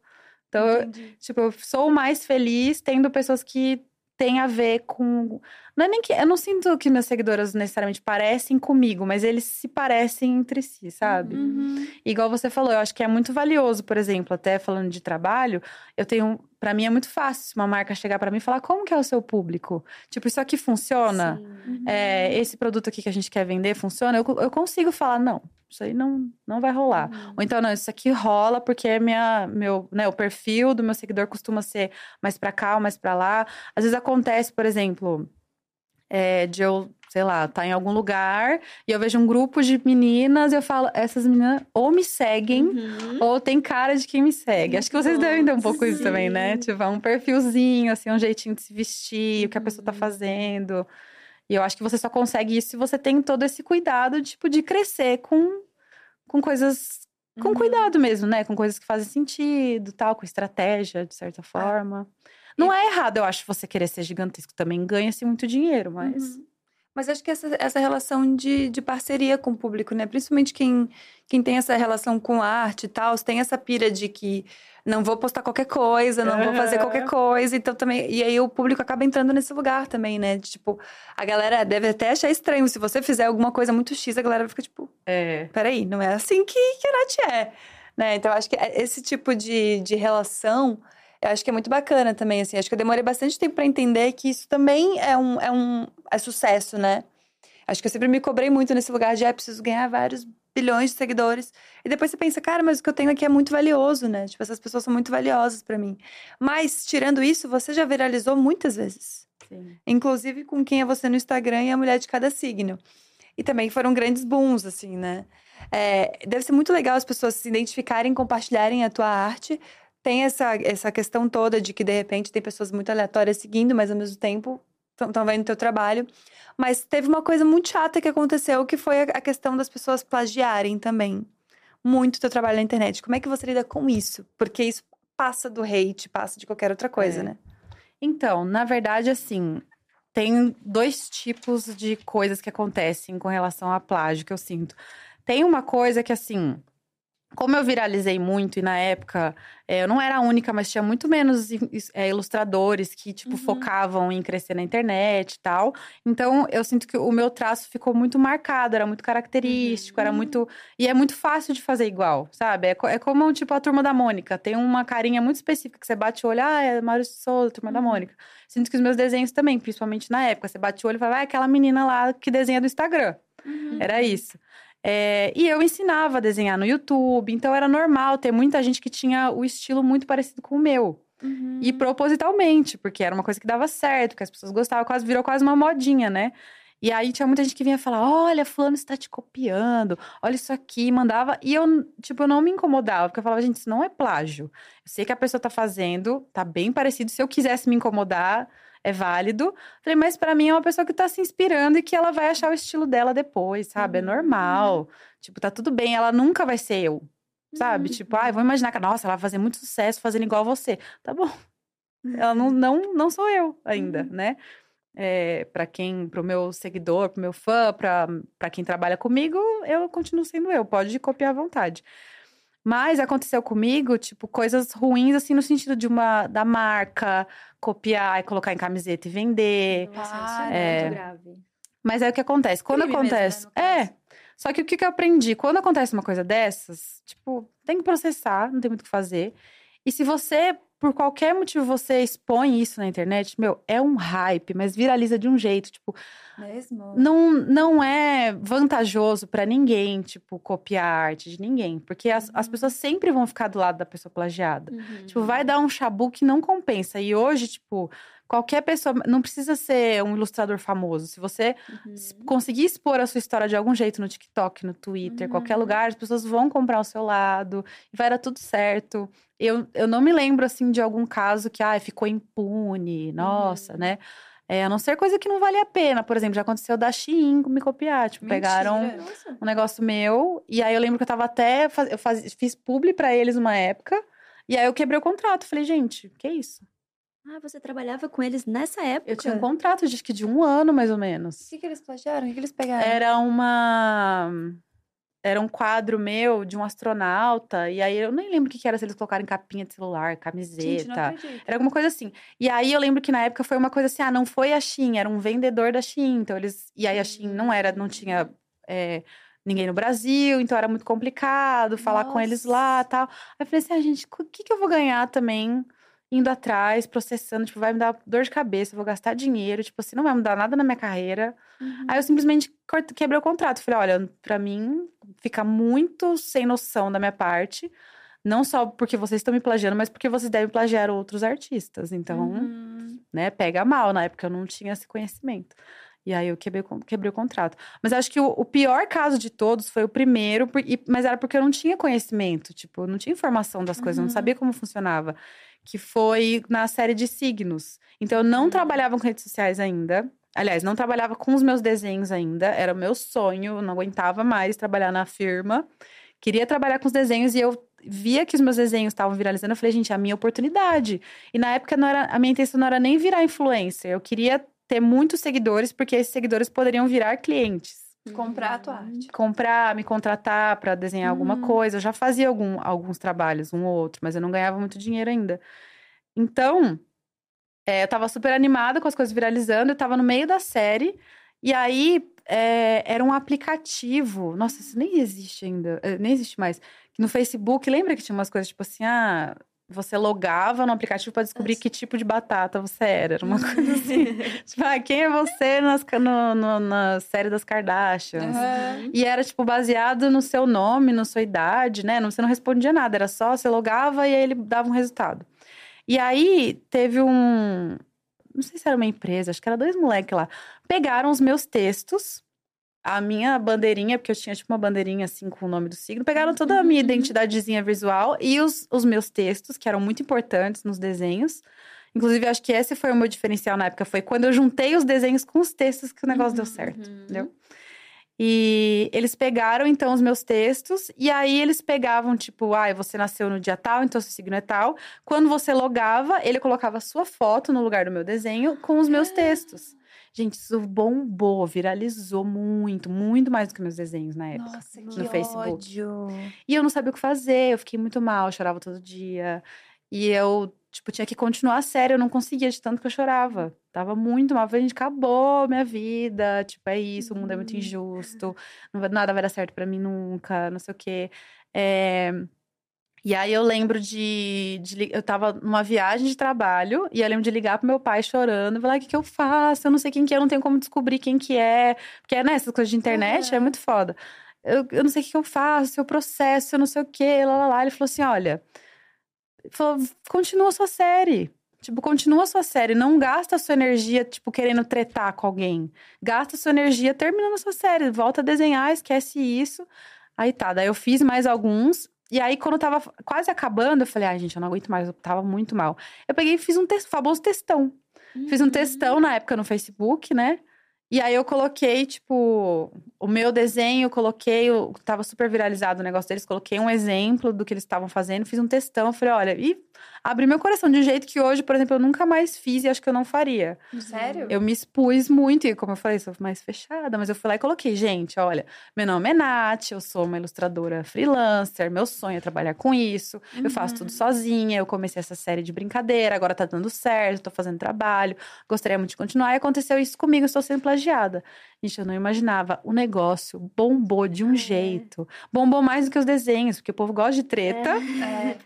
Então, eu, tipo, eu sou mais feliz tendo pessoas que têm a ver com. Não é nem que. Eu não sinto que meus seguidores necessariamente parecem comigo, mas eles se parecem entre si, sabe? Uhum. Igual você falou, eu acho que é muito valioso, por exemplo, até falando de trabalho, eu tenho, Pra mim é muito fácil se uma marca chegar pra mim e falar como que é o seu público. Tipo, isso aqui funciona? É, esse produto aqui que a gente quer vender funciona? Eu, eu consigo falar não, isso aí não, não vai rolar. Ou então não, isso aqui rola porque é minha, meu, né, o perfil do meu seguidor costuma ser mais pra cá ou mais pra lá. Às vezes acontece, por exemplo, é, de eu, sei lá, tá em algum lugar e eu vejo um grupo de meninas e eu falo, essas meninas ou me seguem Uhum. ou tem cara de quem me segue. Acho que vocês devem ter um pouco isso também, né? Tipo, é um perfilzinho, assim, um jeitinho de se vestir, o que a pessoa tá fazendo. E eu acho que você só consegue isso se você tem todo esse cuidado, tipo, de crescer com, com coisas. Com cuidado mesmo, né? Com coisas que fazem sentido, tal, com estratégia, de certa forma. Não é errado, eu acho, você querer ser gigantesco. Também ganha-se muito dinheiro, mas. Uhum. Mas acho que essa, essa relação de, de parceria com o público, né? Principalmente quem, quem tem essa relação com arte e tal, tem essa pira de que não vou postar qualquer coisa, não vou fazer qualquer coisa. Então também. E aí o público acaba entrando nesse lugar também, né? De, tipo, a galera deve até achar estranho. Se você fizer alguma coisa muito X, a galera fica tipo. É. Peraí, não é assim que, que a Nath é. Né? Então, acho que esse tipo de, de relação, eu acho que é muito bacana também, assim. Acho que eu demorei bastante tempo para entender que isso também é um, é um é sucesso, né? Acho que eu sempre me cobrei muito nesse lugar de, ah, preciso ganhar vários bilhões de seguidores. E depois você pensa, cara, mas o que eu tenho aqui é muito valioso, né? Tipo, essas pessoas são muito valiosas para mim. Mas, tirando isso, você já viralizou muitas vezes. Sim. Inclusive com quem é você no Instagram e a mulher de cada signo. E também foram grandes booms, assim, né? É, deve ser muito legal as pessoas se identificarem, compartilharem a tua arte. Tem essa, essa questão toda de que, de repente, tem pessoas muito aleatórias seguindo, mas ao mesmo tempo estão vendo o teu trabalho. Mas teve uma coisa muito chata que aconteceu, que foi a questão das pessoas plagiarem também muito teu trabalho na internet. Como é que você lida com isso? Porque isso passa do hate, passa de qualquer outra coisa, É. né? Então, na verdade, assim, tem dois tipos de coisas que acontecem com relação a plágio que eu sinto. Tem uma coisa que, assim, como eu viralizei muito e na época é, eu não era a única, mas tinha muito menos é, ilustradores que, tipo, Uhum. focavam em crescer na internet e tal. Então, eu sinto que o meu traço ficou muito marcado, era muito característico, era muito. E é muito fácil de fazer igual, sabe? É, é como, tipo, a turma da Mônica. Tem uma carinha muito específica que você bate o olho, ah, é de Souza, turma da Mônica. Sinto que os meus desenhos também, principalmente na época, você bate o olho e fala, ah, é aquela menina lá que desenha do Instagram. Era isso. É, e eu ensinava a desenhar no YouTube, então era normal ter muita gente que tinha o estilo muito parecido com o meu. E propositalmente, porque era uma coisa que dava certo, que as pessoas gostavam, quase virou quase uma modinha, né? E aí tinha muita gente que vinha falar: olha, fulano está te copiando, olha isso aqui, mandava. E eu, tipo, eu não me incomodava, porque eu falava, gente, isso não é plágio. Eu sei que a pessoa tá fazendo, tá bem parecido. Se eu quisesse me incomodar, é válido. Falei, mas pra mim é uma pessoa que tá se inspirando e que ela vai achar o estilo dela depois, sabe? É normal. Tipo, tá tudo bem, ela nunca vai ser eu. Sabe? Tipo, ai, vou imaginar que, nossa, ela vai fazer muito sucesso fazendo igual você. Tá bom. Ela não, não, não sou eu ainda, né? É, para quem, pro meu seguidor, pro meu fã, pra quem trabalha comigo, eu continuo sendo eu. Pode copiar à vontade. Mas aconteceu comigo, tipo, coisas ruins, assim, no sentido de uma, da marca, copiar e colocar em camiseta e vender. Nossa, isso é, é. muito grave. Mas aí o que acontece? Quando Crime mesmo, né, acontece. no caso. é. Só que o que, que eu aprendi? Quando acontece uma coisa dessas, tipo, tem que processar, não tem muito o que fazer. E se você, por qualquer motivo, você expõe isso na internet, meu, é um hype, mas viraliza de um jeito, tipo, Mesmo? não, não é vantajoso pra ninguém, tipo, copiar a arte de ninguém. Porque as, as pessoas sempre vão ficar do lado da pessoa plagiada. Tipo, vai dar um chabu que não compensa. E hoje, tipo, qualquer pessoa. Não precisa ser um ilustrador famoso. Se você s- conseguir expor a sua história de algum jeito no TikTok, no Twitter, qualquer lugar, as pessoas vão comprar o seu lado e vai dar tudo certo. Eu, eu não me lembro, assim, de algum caso que, ah, ficou impune, nossa, né? É, a não ser coisa que não vale a pena. Por exemplo, já aconteceu da Shein me copiar. Tipo, pegaram Mentira. Nossa. um negócio meu. E aí eu lembro que eu tava até. faz- Eu faz- fiz publi pra eles uma época. E aí eu quebrei o contrato. Falei, gente, que isso? Ah, você trabalhava com eles nessa época? Eu tinha um contrato de, de um ano, mais ou menos. O que, que eles plagiaram? O que, que eles pegaram? Era uma. Era um quadro meu de um astronauta. E aí eu nem lembro o que era, se eles colocaram em capinha de celular, camiseta. Gente. Era alguma coisa assim. E aí eu lembro que na época foi uma coisa assim, ah, não foi a Shein, era um vendedor da Shein. Então eles. E aí a Shein não era, não tinha é, ninguém no Brasil, então era muito complicado falar com eles lá tal. Aí eu falei assim, ah, gente, o que, que eu vou ganhar também? Indo atrás, processando, tipo, vai me dar dor de cabeça, vou gastar dinheiro, tipo assim, não vai mudar nada na minha carreira. Aí eu simplesmente quebrei o contrato. Falei, olha, pra mim fica muito sem noção da minha parte. Não só porque vocês estão me plagiando, mas porque vocês devem plagiar outros artistas. Então, Uhum. né, pega mal. Na época eu não tinha esse conhecimento. E aí eu quebrei, quebrei o contrato. Mas acho que o, o pior caso de todos foi o primeiro, por- e- mas era porque eu não tinha conhecimento, tipo, eu não tinha informação das coisas, eu não sabia como funcionava. Que foi na série de signos. Então eu não trabalhava com redes sociais ainda. Aliás, não trabalhava com os meus desenhos ainda. Era o meu sonho, eu não aguentava mais trabalhar na firma. Queria trabalhar com os desenhos e eu via que os meus desenhos estavam viralizando. Eu falei, gente, é a minha oportunidade. E na época não era, a minha intenção não era nem virar influencer. Eu queria ter muitos seguidores, porque esses seguidores poderiam virar clientes. Comprar a tua arte. Comprar, me contratar para desenhar alguma Uhum. coisa. Eu já fazia algum, alguns trabalhos, um ou outro, mas eu não ganhava muito dinheiro ainda. Então, é, eu tava super animada com as coisas viralizando, eu tava no meio da série, e aí é, era um aplicativo. Nossa, isso nem existe ainda, eh, nem existe mais. Que No Facebook, lembra que tinha umas coisas tipo assim, ah. Você logava no aplicativo para descobrir que tipo de batata você era. Era uma coisa assim. tipo, ah, quem é você nas, no, no- na série das Kardashians? Aham. E era, tipo, baseado no seu nome, na sua idade, né? Não, você não respondia nada, era só você logava e aí ele dava um resultado. E aí teve um. Não sei se era uma empresa, acho que era dois moleques lá. Pegaram os meus textos, a minha bandeirinha, porque eu tinha tipo uma bandeirinha assim com o nome do signo, pegaram toda a minha identidadezinha visual e os, os meus textos, que eram muito importantes nos desenhos. Inclusive, acho que esse foi o meu diferencial na época, foi quando eu juntei os desenhos com os textos que o negócio deu certo, entendeu? E eles pegaram, então, os meus textos, e aí eles pegavam, tipo, ah, você nasceu no dia tal, então seu signo é tal. Quando você logava, ele colocava a sua foto no lugar do meu desenho com os meus textos. Gente, isso bombou, viralizou muito, muito mais do que meus desenhos na época. Nossa, que no Facebook. ódio. E eu não sabia o que fazer, eu fiquei muito mal, chorava todo dia. E eu, tipo, tinha que continuar a série, eu não conseguia de tanto que eu chorava. Tava muito mal, falei, gente, acabou minha vida, tipo, é isso, o mundo é muito injusto, não vai- nada vai dar certo pra mim nunca, não sei o quê. É, E aí eu lembro de, de Eu tava numa viagem de trabalho, e eu lembro de ligar pro meu pai chorando, e falar, o que que eu faço? Eu não sei quem que é, eu não tenho como descobrir quem que é. Porque, né, essas coisas de internet é Aham. muito foda. Eu, eu não sei o que que eu faço, seu processo, eu não sei o quê, lá, lá, lá. Ele falou assim, olha... Ele falou, continua a sua série. Tipo, continua a sua série. Não gasta a sua energia, tipo, querendo tretar com alguém. Gasta a sua energia terminando a sua série. Volta a desenhar, esquece isso. Aí tá, daí eu fiz mais alguns. E aí, quando tava quase acabando, eu falei, ai, gente, eu não aguento mais, eu tava muito mal. Eu peguei e fiz um texto, famoso textão. Fiz um textão na época no Facebook, né? E aí eu coloquei, tipo, o meu desenho, coloquei, o- tava super viralizado o negócio deles, coloquei um exemplo do que eles estavam fazendo, fiz um textão, falei, olha, e abri meu coração de um jeito que hoje, por exemplo, eu nunca mais fiz e acho que eu não faria. Sério? Eu me expus muito, e como eu falei, sou mais fechada, mas eu fui lá e coloquei, gente, olha, meu nome é Nath, eu sou uma ilustradora freelancer, meu sonho é trabalhar com isso, eu faço tudo sozinha, eu comecei essa série de brincadeira, agora tá dando certo, tô fazendo trabalho, gostaria muito de continuar, e aconteceu isso comigo, eu estou sendo plagiada. Gente, eu não imaginava, o negócio bombou de um jeito, bombou mais do que os desenhos, porque o povo gosta de treta, É.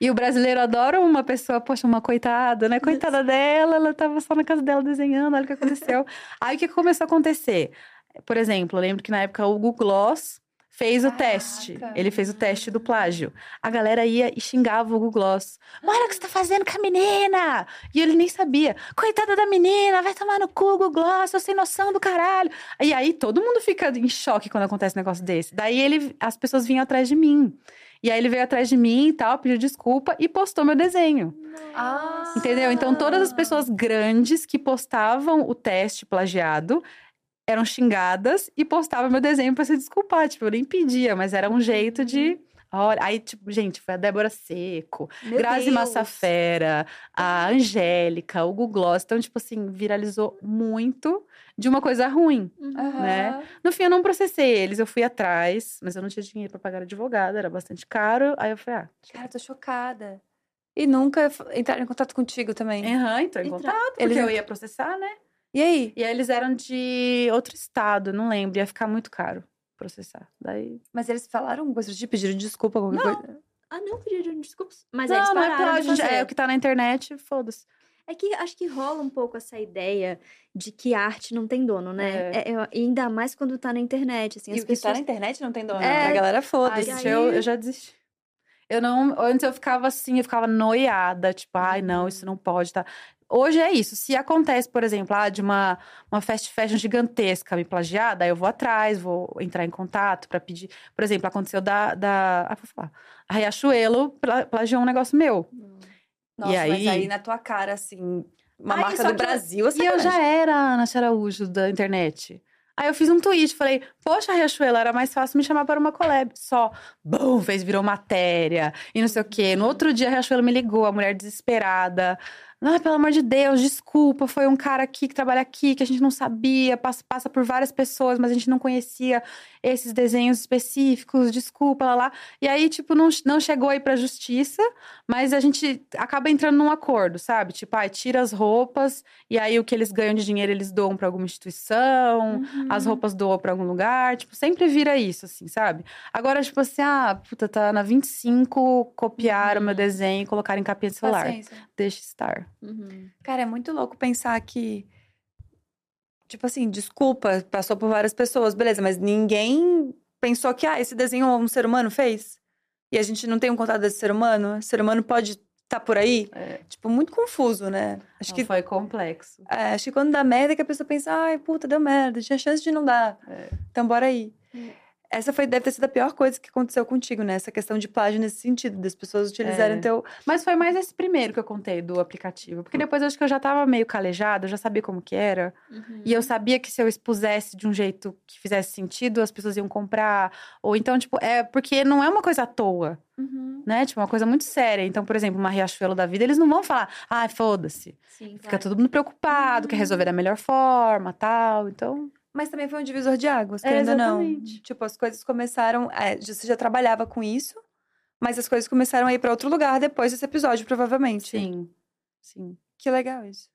e o brasileiro adora uma pessoa, poxa, uma coitada, né? Coitada dela, ela tava só na casa dela desenhando, olha o que aconteceu. Aí o que começou a acontecer? Por exemplo, eu lembro que na época o Google Gloss fez o teste. Caraca. Ele fez o teste do plágio. A galera ia e xingava o Google Gloss. Olha o que você tá fazendo com a menina! E ele nem sabia. Coitada da menina, vai tomar no cu, Google Gloss, eu sem noção do caralho. E aí todo mundo fica em choque quando acontece um negócio desse. Daí ele, as pessoas vinham atrás de mim. E aí ele veio atrás de mim e tal, pediu desculpa e postou meu desenho. Ah. Entendeu? Então todas as pessoas grandes que postavam o teste plagiado eram xingadas e postavam meu desenho pra se desculpar. Tipo, eu nem pedia, mas era um jeito de. Olha, aí, tipo, gente, foi a Débora Seco, Meu Grazi Deus. Massafera, a Angélica, o Google Gloss. Então, tipo assim, viralizou muito de uma coisa ruim. Aham. né? No fim, eu não processei eles, eu fui atrás, mas eu não tinha dinheiro pra pagar advogado, era bastante caro. Aí eu falei, ah, Cara, tô chocada. E nunca entraram em contato contigo também. Aham, entrou em contato, porque Eles eu ia processar, né? E aí? E aí eles eram de outro estado, não lembro, ia ficar muito caro processar. Daí. Mas eles falaram alguma coisa, de pediram desculpa, qualquer Não. coisa? Ah, não, pediram desculpas. Mas eles não, não é pararam de plágio, fazer. é o que tá na internet, foda-se. É que acho que rola um pouco essa ideia de que arte não tem dono, né? É. É, ainda mais quando tá na internet, assim, E as o que tá na internet não tem dono. É. A galera foda-se. aí- eu, eu já desisti. Eu não. Antes eu ficava assim, eu ficava noiada, tipo, ai, não, isso não pode, tá? Hoje é isso. Se acontece, por exemplo, ah, de uma, uma fast fashion gigantesca me plagiar, daí eu vou atrás, vou entrar em contato pra pedir. Por exemplo, aconteceu da. da ah, vou falar. A Riachuelo pla- plagiou um negócio meu. Nossa, E mas aí- aí na tua cara, assim, uma Aí, marca do Brasil, assim. E eu já era Ana Araújo da internet. Aí eu fiz um tweet, falei, poxa, Riachuelo, era mais fácil me chamar para uma collab. Só, bum, fez, virou matéria e não sei o quê. No outro dia, a Riachuelo me ligou, a mulher desesperada. Ah, pelo amor de Deus, desculpa, foi um cara aqui que trabalha aqui, que a gente não sabia, passa, passa por várias pessoas, mas a gente não conhecia esses desenhos específicos, desculpa, lá, lá. E aí, tipo, não, não chegou aí pra justiça, mas a gente acaba entrando num acordo, sabe? Tipo, ah, tira as roupas, e aí o que eles ganham de dinheiro eles doam pra alguma instituição, Uhum. as roupas doam pra algum lugar, tipo, sempre vira isso, assim, sabe? Agora, tipo assim, ah, puta, tá na 25, copiaram meu desenho e colocaram em capinha de celular. Paciência. Deixa estar. Uhum. Cara, é muito louco pensar que. Tipo assim, desculpa, passou por várias pessoas, beleza, mas ninguém pensou que, ah, esse desenho um ser humano fez? E a gente não tem um contato desse ser humano? Esse ser humano pode estar por aí? É. Tipo, muito confuso, né? Acho Não que, foi complexo. é, acho que quando dá merda, que a pessoa pensa, ai, puta, deu merda, tinha chance de não dar. É. Então, bora aí. É. Essa foi, deve ter sido a pior coisa que aconteceu contigo, né? Essa questão de plágio nesse sentido, das pessoas utilizarem É. teu. Mas foi mais esse primeiro que eu contei do aplicativo. Porque depois eu acho que eu já tava meio calejada, eu já sabia como que era. Uhum. E eu sabia que se eu expusesse de um jeito que fizesse sentido, as pessoas iam comprar. Ou então, tipo, é porque não é uma coisa à toa, Uhum. né? Tipo, uma coisa muito séria. Então, por exemplo, uma Riachuelo da vida, eles não vão falar, ah, foda-se. Fica claro. todo mundo preocupado, quer resolver da melhor forma, tal. Então, Mas também foi um divisor de águas, É, querendo ou não. exatamente. Tipo, as coisas começaram. é, você já trabalhava com isso, mas as coisas começaram a ir pra outro lugar depois desse episódio, provavelmente. sim. Sim. Que legal isso.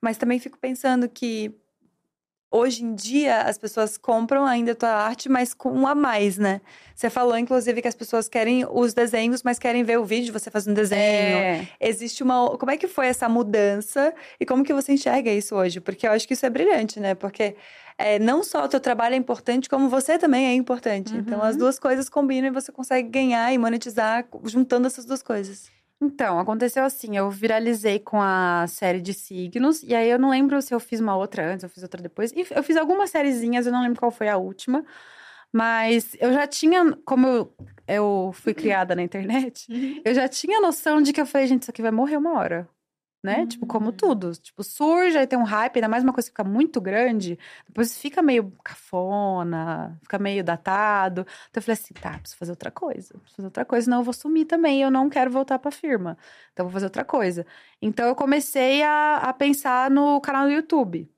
Mas também fico pensando que hoje em dia as pessoas compram ainda a tua arte, mas com um a mais, né? Você falou, inclusive, que as pessoas querem os desenhos, mas querem ver o vídeo de você fazendo desenho. É. Existe uma. Como é que foi essa mudança e como que você enxerga isso hoje? Porque eu acho que isso é brilhante, né? Porque é, não só o teu trabalho é importante, como você também é importante. Então as Uhum. duas coisas combinam e você consegue ganhar e monetizar juntando essas duas coisas. Então, aconteceu assim, eu viralizei com a série de signos, e aí eu não lembro se eu fiz uma outra antes, eu fiz outra depois. Enfim, eu fiz algumas sériezinhas, eu não lembro qual foi a última. Mas eu já tinha, como eu, eu fui criada na internet, eu já tinha noção de que eu falei, gente, isso aqui vai morrer uma hora. Né? Tipo, como tudo. Tipo, surge, aí tem um hype, ainda mais uma coisa que fica muito grande, depois fica meio cafona, fica meio datado. Então eu falei assim, tá, preciso fazer outra coisa. Preciso fazer outra coisa, senão eu vou sumir também. Eu não quero voltar pra firma. Então vou fazer outra coisa. Então eu comecei a, a pensar no canal do YouTube.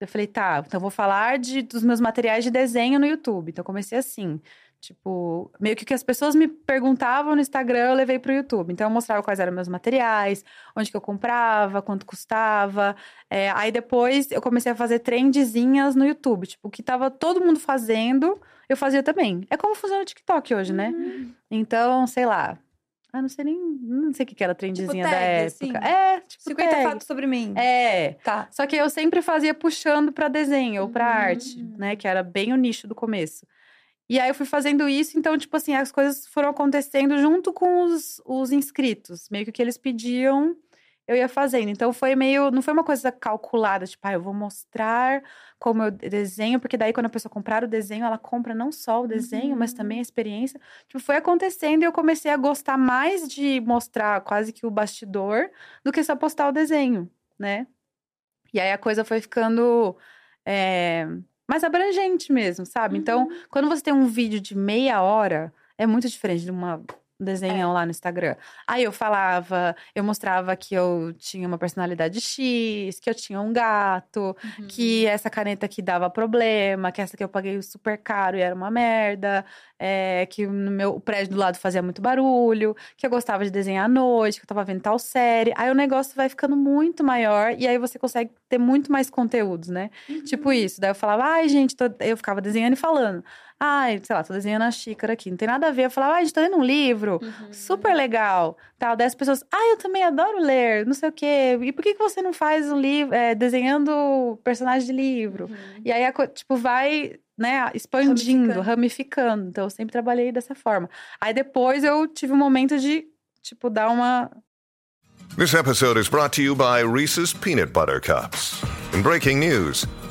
Eu falei, tá, então eu vou falar de, dos meus materiais de desenho no YouTube. Então eu comecei assim. Tipo, meio que o que as pessoas me perguntavam no Instagram, eu levei pro YouTube. Então eu mostrava quais eram meus materiais, onde que eu comprava, quanto custava. É, aí depois eu comecei a fazer trendzinhas no YouTube. Tipo, o que tava todo mundo fazendo, eu fazia também. É como funciona o TikTok hoje, né? Então, sei lá. Ah, não sei nem. Não sei o que que era a trendzinha da tag, época. assim? É, tipo. 50 tag. fatos sobre mim. É. Tá. Só que eu sempre fazia puxando pra desenho ou pra Uhum. arte, né? Que era bem o nicho do começo. E aí eu fui fazendo isso, então, tipo assim, as coisas foram acontecendo junto com os, os inscritos. Meio que o que eles pediam, eu ia fazendo. Então foi meio. Não foi uma coisa calculada, tipo, ah, eu vou mostrar como eu desenho, porque daí quando a pessoa comprar o desenho, ela compra não só o desenho, mas também a experiência. Tipo, foi acontecendo e eu comecei a gostar mais de mostrar quase que o bastidor do que só postar o desenho, né? E aí a coisa foi ficando é, mais abrangente mesmo, sabe? Então, quando você tem um vídeo de meia hora, é muito diferente de uma um desenho lá no Instagram. Aí eu falava, eu mostrava que eu tinha uma personalidade X, que eu tinha um gato, que essa caneta aqui dava problema, que essa que eu paguei super caro e era uma merda, é, que no meu o prédio do lado fazia muito barulho, que eu gostava de desenhar à noite, que eu tava vendo tal série. Aí o negócio vai ficando muito maior e aí você consegue ter muito mais conteúdos, né? Tipo isso. Daí eu falava, ai, gente, tô... eu ficava desenhando e falando. Ai, sei lá, tô desenhando a xícara aqui, não tem nada a ver. Eu falava, ai, gente, tô lendo um livro, super legal. Tal. Daí as pessoas, ai, eu também adoro ler, não sei o quê. E por que, que você não faz um livro, é, desenhando personagem de livro? E aí, a tipo, vai, né, expandindo, Ramificando. ramificando. Então, eu sempre trabalhei dessa forma. Aí depois eu tive um momento de, tipo, dar uma. This episode is brought to you by Reese's Peanut Butter Cups. In breaking news,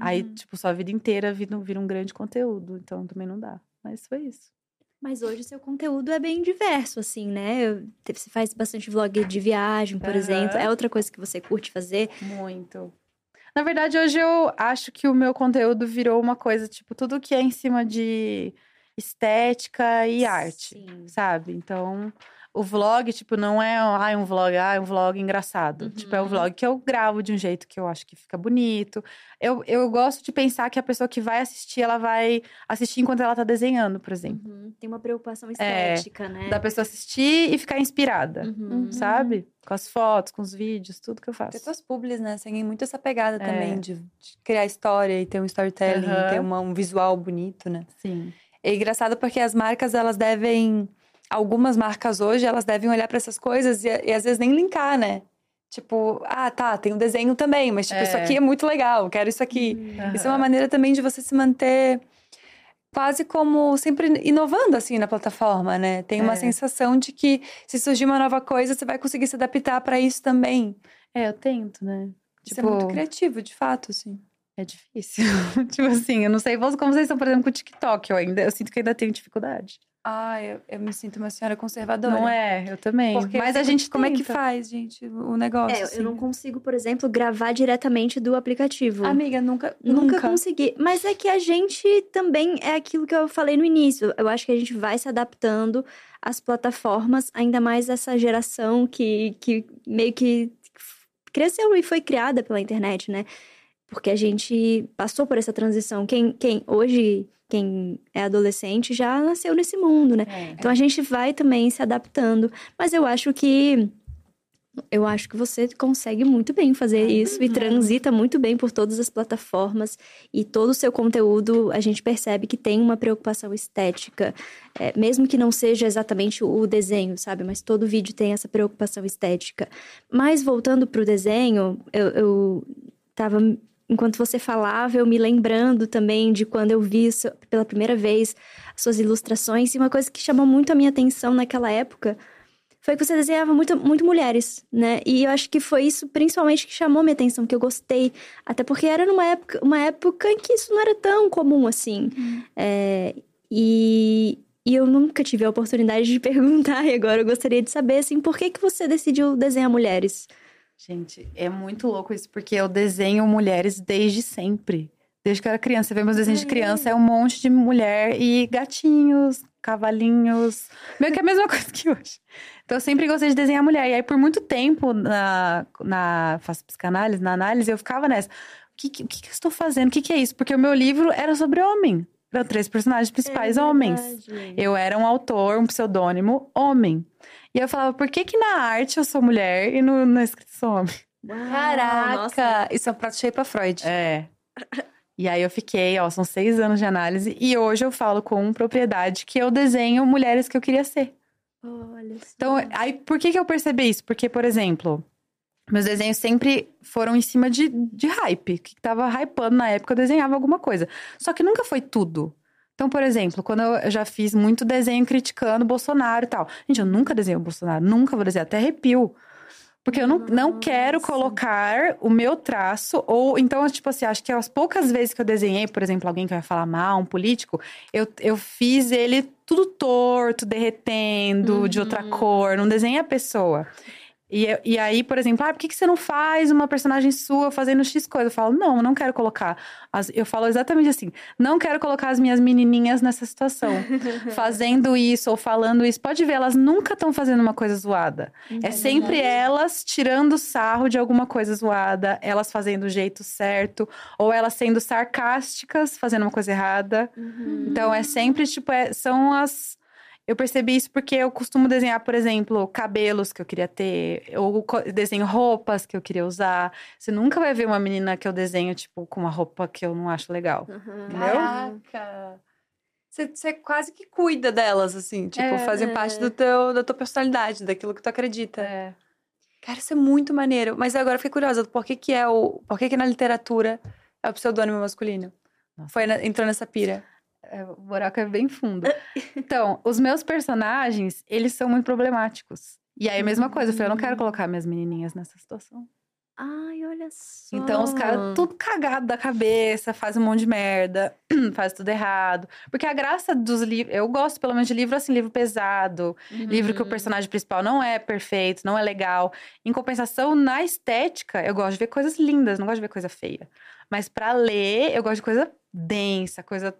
Aí, Uhum. tipo, sua vida inteira vira, um- vira um grande conteúdo. Então também não dá. Mas foi isso. Mas hoje seu conteúdo é bem diverso, assim, né? Você faz bastante vlog de viagem, por Aham. exemplo. É outra coisa que você curte fazer. Muito. Na verdade, hoje eu acho que o meu conteúdo virou uma coisa, tipo, tudo que é em cima de estética e arte, Sim. sabe? Então, o vlog, tipo, não é ah, um vlog, ah, é um vlog engraçado. Tipo, é um Uhum. vlog que eu gravo de um jeito que eu acho que fica bonito. Eu, eu gosto de pensar que a pessoa que vai assistir, ela vai assistir enquanto ela tá desenhando, por exemplo. Uhum. Tem uma preocupação É, estética, né? Da pessoa assistir e ficar inspirada, Uhum. sabe? Com as fotos, com os vídeos, tudo que eu faço. Tem tuas publis, né? Seguem muito essa pegada É. também de, de criar história e ter um storytelling, ter uma- um visual bonito, né? Sim. É engraçado porque as marcas, elas devem. Algumas marcas hoje, elas devem olhar pra essas coisas e, e às vezes nem linkar, né? Tipo, ah, tá, tem um desenho também, mas tipo, isso É. aqui é muito legal, quero isso aqui. Isso é uma maneira também de você se manter quase como sempre inovando assim na plataforma, né? Tem uma É. sensação de que se surgir uma nova coisa, você vai conseguir se adaptar pra isso também. É, eu tento, né? Isso é muito criativo, de fato, assim. É difícil. tipo assim, eu não sei como vocês estão, por exemplo, com o TikTok. Eu, ainda, eu sinto que ainda tenho dificuldade. Ah, eu, eu me sinto uma senhora conservadora. Não é? Eu também. Porque Mas a gente como é que faz, gente, o negócio? É, eu- assim? eu não consigo, por exemplo, gravar diretamente do aplicativo. Amiga, nunca, Nunca, nunca. consegui. Mas é que a gente também é aquilo que eu falei no início. Eu acho que a gente vai se adaptando às plataformas, ainda mais essa geração que, que meio que cresceu e foi criada pela internet, né? Porque a gente passou por essa transição. Quem, quem hoje, quem é adolescente, já nasceu nesse mundo, né? É. Então a gente vai também se adaptando. Mas eu acho que. Eu acho que você consegue muito bem fazer isso e transita muito bem por todas as plataformas. E todo o seu conteúdo, a gente percebe que tem uma preocupação estética. É, mesmo que não seja exatamente o desenho, sabe? Mas todo vídeo tem essa preocupação estética. Mas voltando pro desenho, eu, eu tava. Enquanto você falava, eu me lembrando também de quando eu vi isso pela primeira vez as suas ilustrações. E uma coisa que chamou muito a minha atenção naquela época foi que você desenhava muito, muito mulheres, né? E eu acho que foi isso principalmente que chamou minha atenção, que eu gostei. Até porque era numa época, uma época em que isso não era tão comum assim. É, e, e eu nunca tive a oportunidade de perguntar, e agora eu gostaria de saber, assim, por que, que você decidiu desenhar mulheres? Gente, é muito louco isso, porque eu desenho mulheres desde sempre. Desde que eu era criança. Você vê meus desenhos de criança, é um monte de mulher e gatinhos, cavalinhos. Meio que a mesma coisa que hoje. Então eu sempre gostei de desenhar mulher. E aí, por muito tempo, na, na faço psicanálise, na análise, eu ficava nessa. O que, que- o que, que eu estou fazendo? O que, que é isso? Porque o meu livro era sobre homem. Eram três personagens principais homens. Eu era um autor, um pseudônimo homem. E eu falava, por que que na arte eu sou mulher e no, na escrita eu sou homem? Caraca! Isso é um prato cheio pra Freud. É. E aí eu fiquei, ó, são seis anos de análise. E hoje eu falo com propriedade que eu desenho mulheres que eu queria ser. Olha só. Então, aí por que que eu percebi isso? Porque, por exemplo, meus desenhos sempre foram em cima de, de hype. Que tava hypando na época, eu desenhava alguma coisa. Só que nunca foi tudo. Então, por exemplo, quando eu já fiz muito desenho criticando o Bolsonaro e tal. Gente, eu nunca desenhei o Bolsonaro, nunca vou desenhar, até arrepio. Porque eu não, não quero colocar o meu traço, ou então, tipo assim, acho que as poucas vezes que eu desenhei, por exemplo, alguém que vai falar mal, um político, eu, eu fiz ele tudo torto, derretendo, de outra cor, não desenhei a pessoa. E, e aí, por exemplo, ah, por que, que você não faz uma personagem sua fazendo X coisa? Eu falo, não, não quero colocar. as- eu falo exatamente assim, não quero colocar as minhas menininhas nessa situação. fazendo isso ou falando isso. Pode ver, elas nunca estão fazendo uma coisa zoada. É sempre elas tirando sarro de alguma coisa zoada, elas fazendo o jeito certo, ou elas sendo sarcásticas, fazendo uma coisa errada. Então é sempre, tipo, é- são as. Eu percebi isso porque eu costumo desenhar, por exemplo, cabelos que eu queria ter, ou desenho roupas que eu queria usar. Você nunca vai ver uma menina que eu desenho, tipo, com uma roupa que eu não acho legal. Caraca! Você, quase que cuida delas, assim, tipo, É, fazem é. parte do teu, da tua personalidade, daquilo que tu acredita. É. Cara, isso é muito maneiro. Mas agora eu fiquei curiosa, por que que é o... Por que que na literatura é o pseudônimo masculino? Nossa. Foi na- entrou nessa pira. É, o buraco é bem fundo. Então, os meus personagens, eles são muito problemáticos. E aí, a mesma coisa, eu falei, eu não quero colocar minhas menininhas nessa situação. Ai, olha só. Então os caras tudo cagado da cabeça, fazem um monte de merda, faz tudo errado. Porque a graça dos livros, eu gosto pelo menos de livro assim, livro pesado, livro que o Uhum. personagem principal não é perfeito, não é legal. Em compensação, na estética, eu gosto de ver coisas lindas, não gosto de ver coisa feia. Mas pra ler, eu gosto de coisa densa, coisa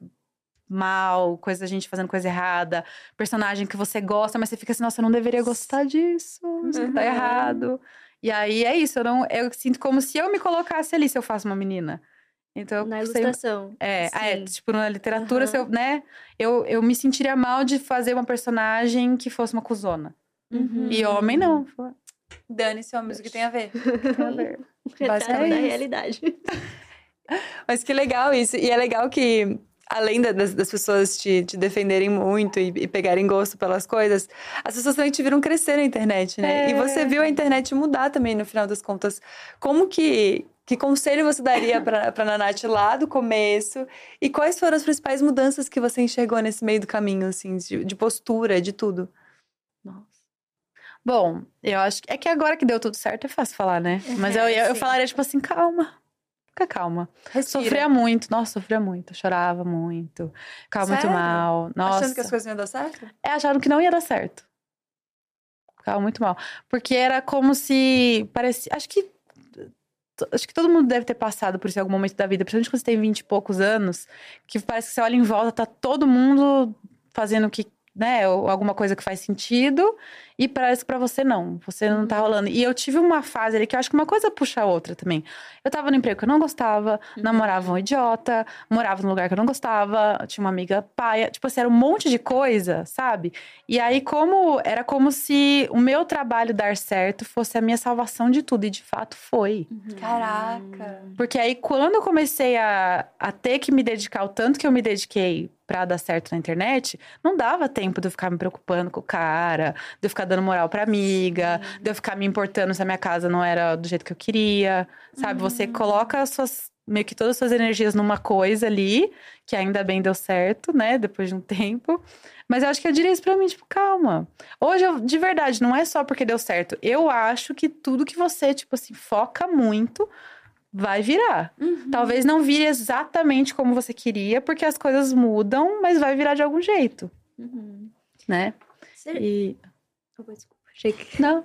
mal, coisa da gente fazendo coisa errada, personagem que você gosta, mas você fica assim, nossa, eu não deveria gostar disso, isso tá Uhum. errado. E aí é isso, eu não, eu sinto como se eu me colocasse ali se eu faço uma menina. Então, eu Na sei- ilustração. é, é, tipo, na literatura, Aham. se eu, né, eu, eu me sentiria mal de fazer uma personagem que fosse uma cuzona. Uhum. E homem não. Dane-se, homens, o que tem a ver? Retrato basicamente da isso. realidade. Mas que legal isso. E é legal que, além da- das, das pessoas te, te defenderem muito e, e pegarem gosto pelas coisas, as pessoas também te viram crescer na internet, né? E você viu a internet mudar também, no final das contas. Como que. Que conselho você daria pra Nanate lá do começo? E quais foram as principais mudanças que você enxergou nesse meio do caminho, assim, de, de postura, de tudo? Nossa. Bom, eu acho que é que agora que deu tudo certo é fácil falar, né? Mas eu, eu, eu falaria, tipo assim, calma. Fica calma. Respira. Sofria muito, nossa, sofria muito, chorava muito, ficava muito Sério? mal. Nossa. Achando que as coisas não iam dar certo? É, acharam que não ia dar certo. Ficava muito mal. Porque era como se parecia. Acho que. Acho que todo mundo deve ter passado por isso em algum momento da vida, principalmente quando você tem 20 e poucos anos, que parece que você olha em volta, tá todo mundo fazendo o que. Né, ou alguma coisa que faz sentido, e parece que pra você não. Você não tá rolando. E eu tive uma fase ali que eu acho que uma coisa puxa a outra também. Eu tava no emprego que eu não gostava, namorava um idiota, morava num lugar que eu não gostava, tinha uma amiga paia. Tipo assim, era um monte de coisa, sabe? E aí, como era como se o meu trabalho dar certo fosse a minha salvação de tudo, e de fato foi. Caraca. Porque aí, quando eu comecei a, a ter que me dedicar o tanto que eu me dediquei pra dar certo na internet, não dava tempo de eu ficar me preocupando com o cara, de eu ficar dando moral pra amiga, de eu ficar me importando se a minha casa não era do jeito que eu queria, sabe? Você coloca as suas meio que todas as suas energias numa coisa ali, que ainda bem deu certo, né, depois de um tempo. Mas eu acho que eu diria isso pra mim, tipo, calma. Hoje, eu, de verdade, não é só porque deu certo. Eu acho que tudo que você, tipo assim, foca muito, vai virar. Talvez não vire exatamente como você queria, porque as coisas mudam, mas vai virar de algum jeito, Uhum. né? Você... E. Desculpa. Achei que... Não.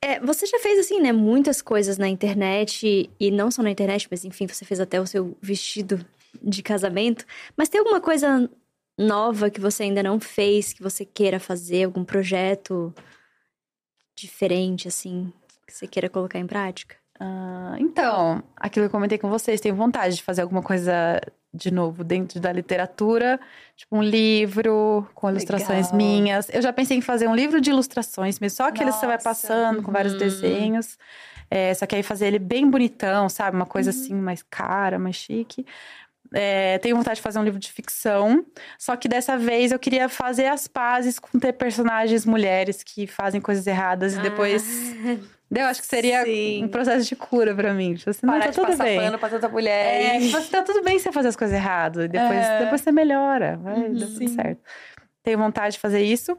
É, você já fez, assim, né, muitas coisas na internet, e não só na internet, mas enfim, você fez até o seu vestido de casamento. Mas tem alguma coisa nova que você ainda não fez, que você queira fazer, algum projeto diferente, assim, que você queira colocar em prática? Ah, então, aquilo que eu comentei com vocês, tenho vontade de fazer alguma coisa de novo dentro da literatura, tipo um livro com ilustrações Legal. minhas. Eu já pensei em fazer um livro de ilustrações, mesmo só aqueles que você vai passando com vários Uhum. desenhos. É, só que aí fazer ele bem bonitão, sabe? Uma coisa assim, mais cara, mais chique. É, tenho vontade de fazer um livro de ficção, só que dessa vez eu queria fazer as pazes com ter personagens mulheres que fazem coisas erradas e depois. Eu acho que seria Sim. um processo de cura pra mim. Tipo assim, não, Parar tá de tudo bem. pano pra tanta mulher. É, tipo assim, tá tudo bem você fazer as coisas erradas. Depois, É. depois você melhora. Vai, dá tudo certo. Tenho vontade de fazer isso.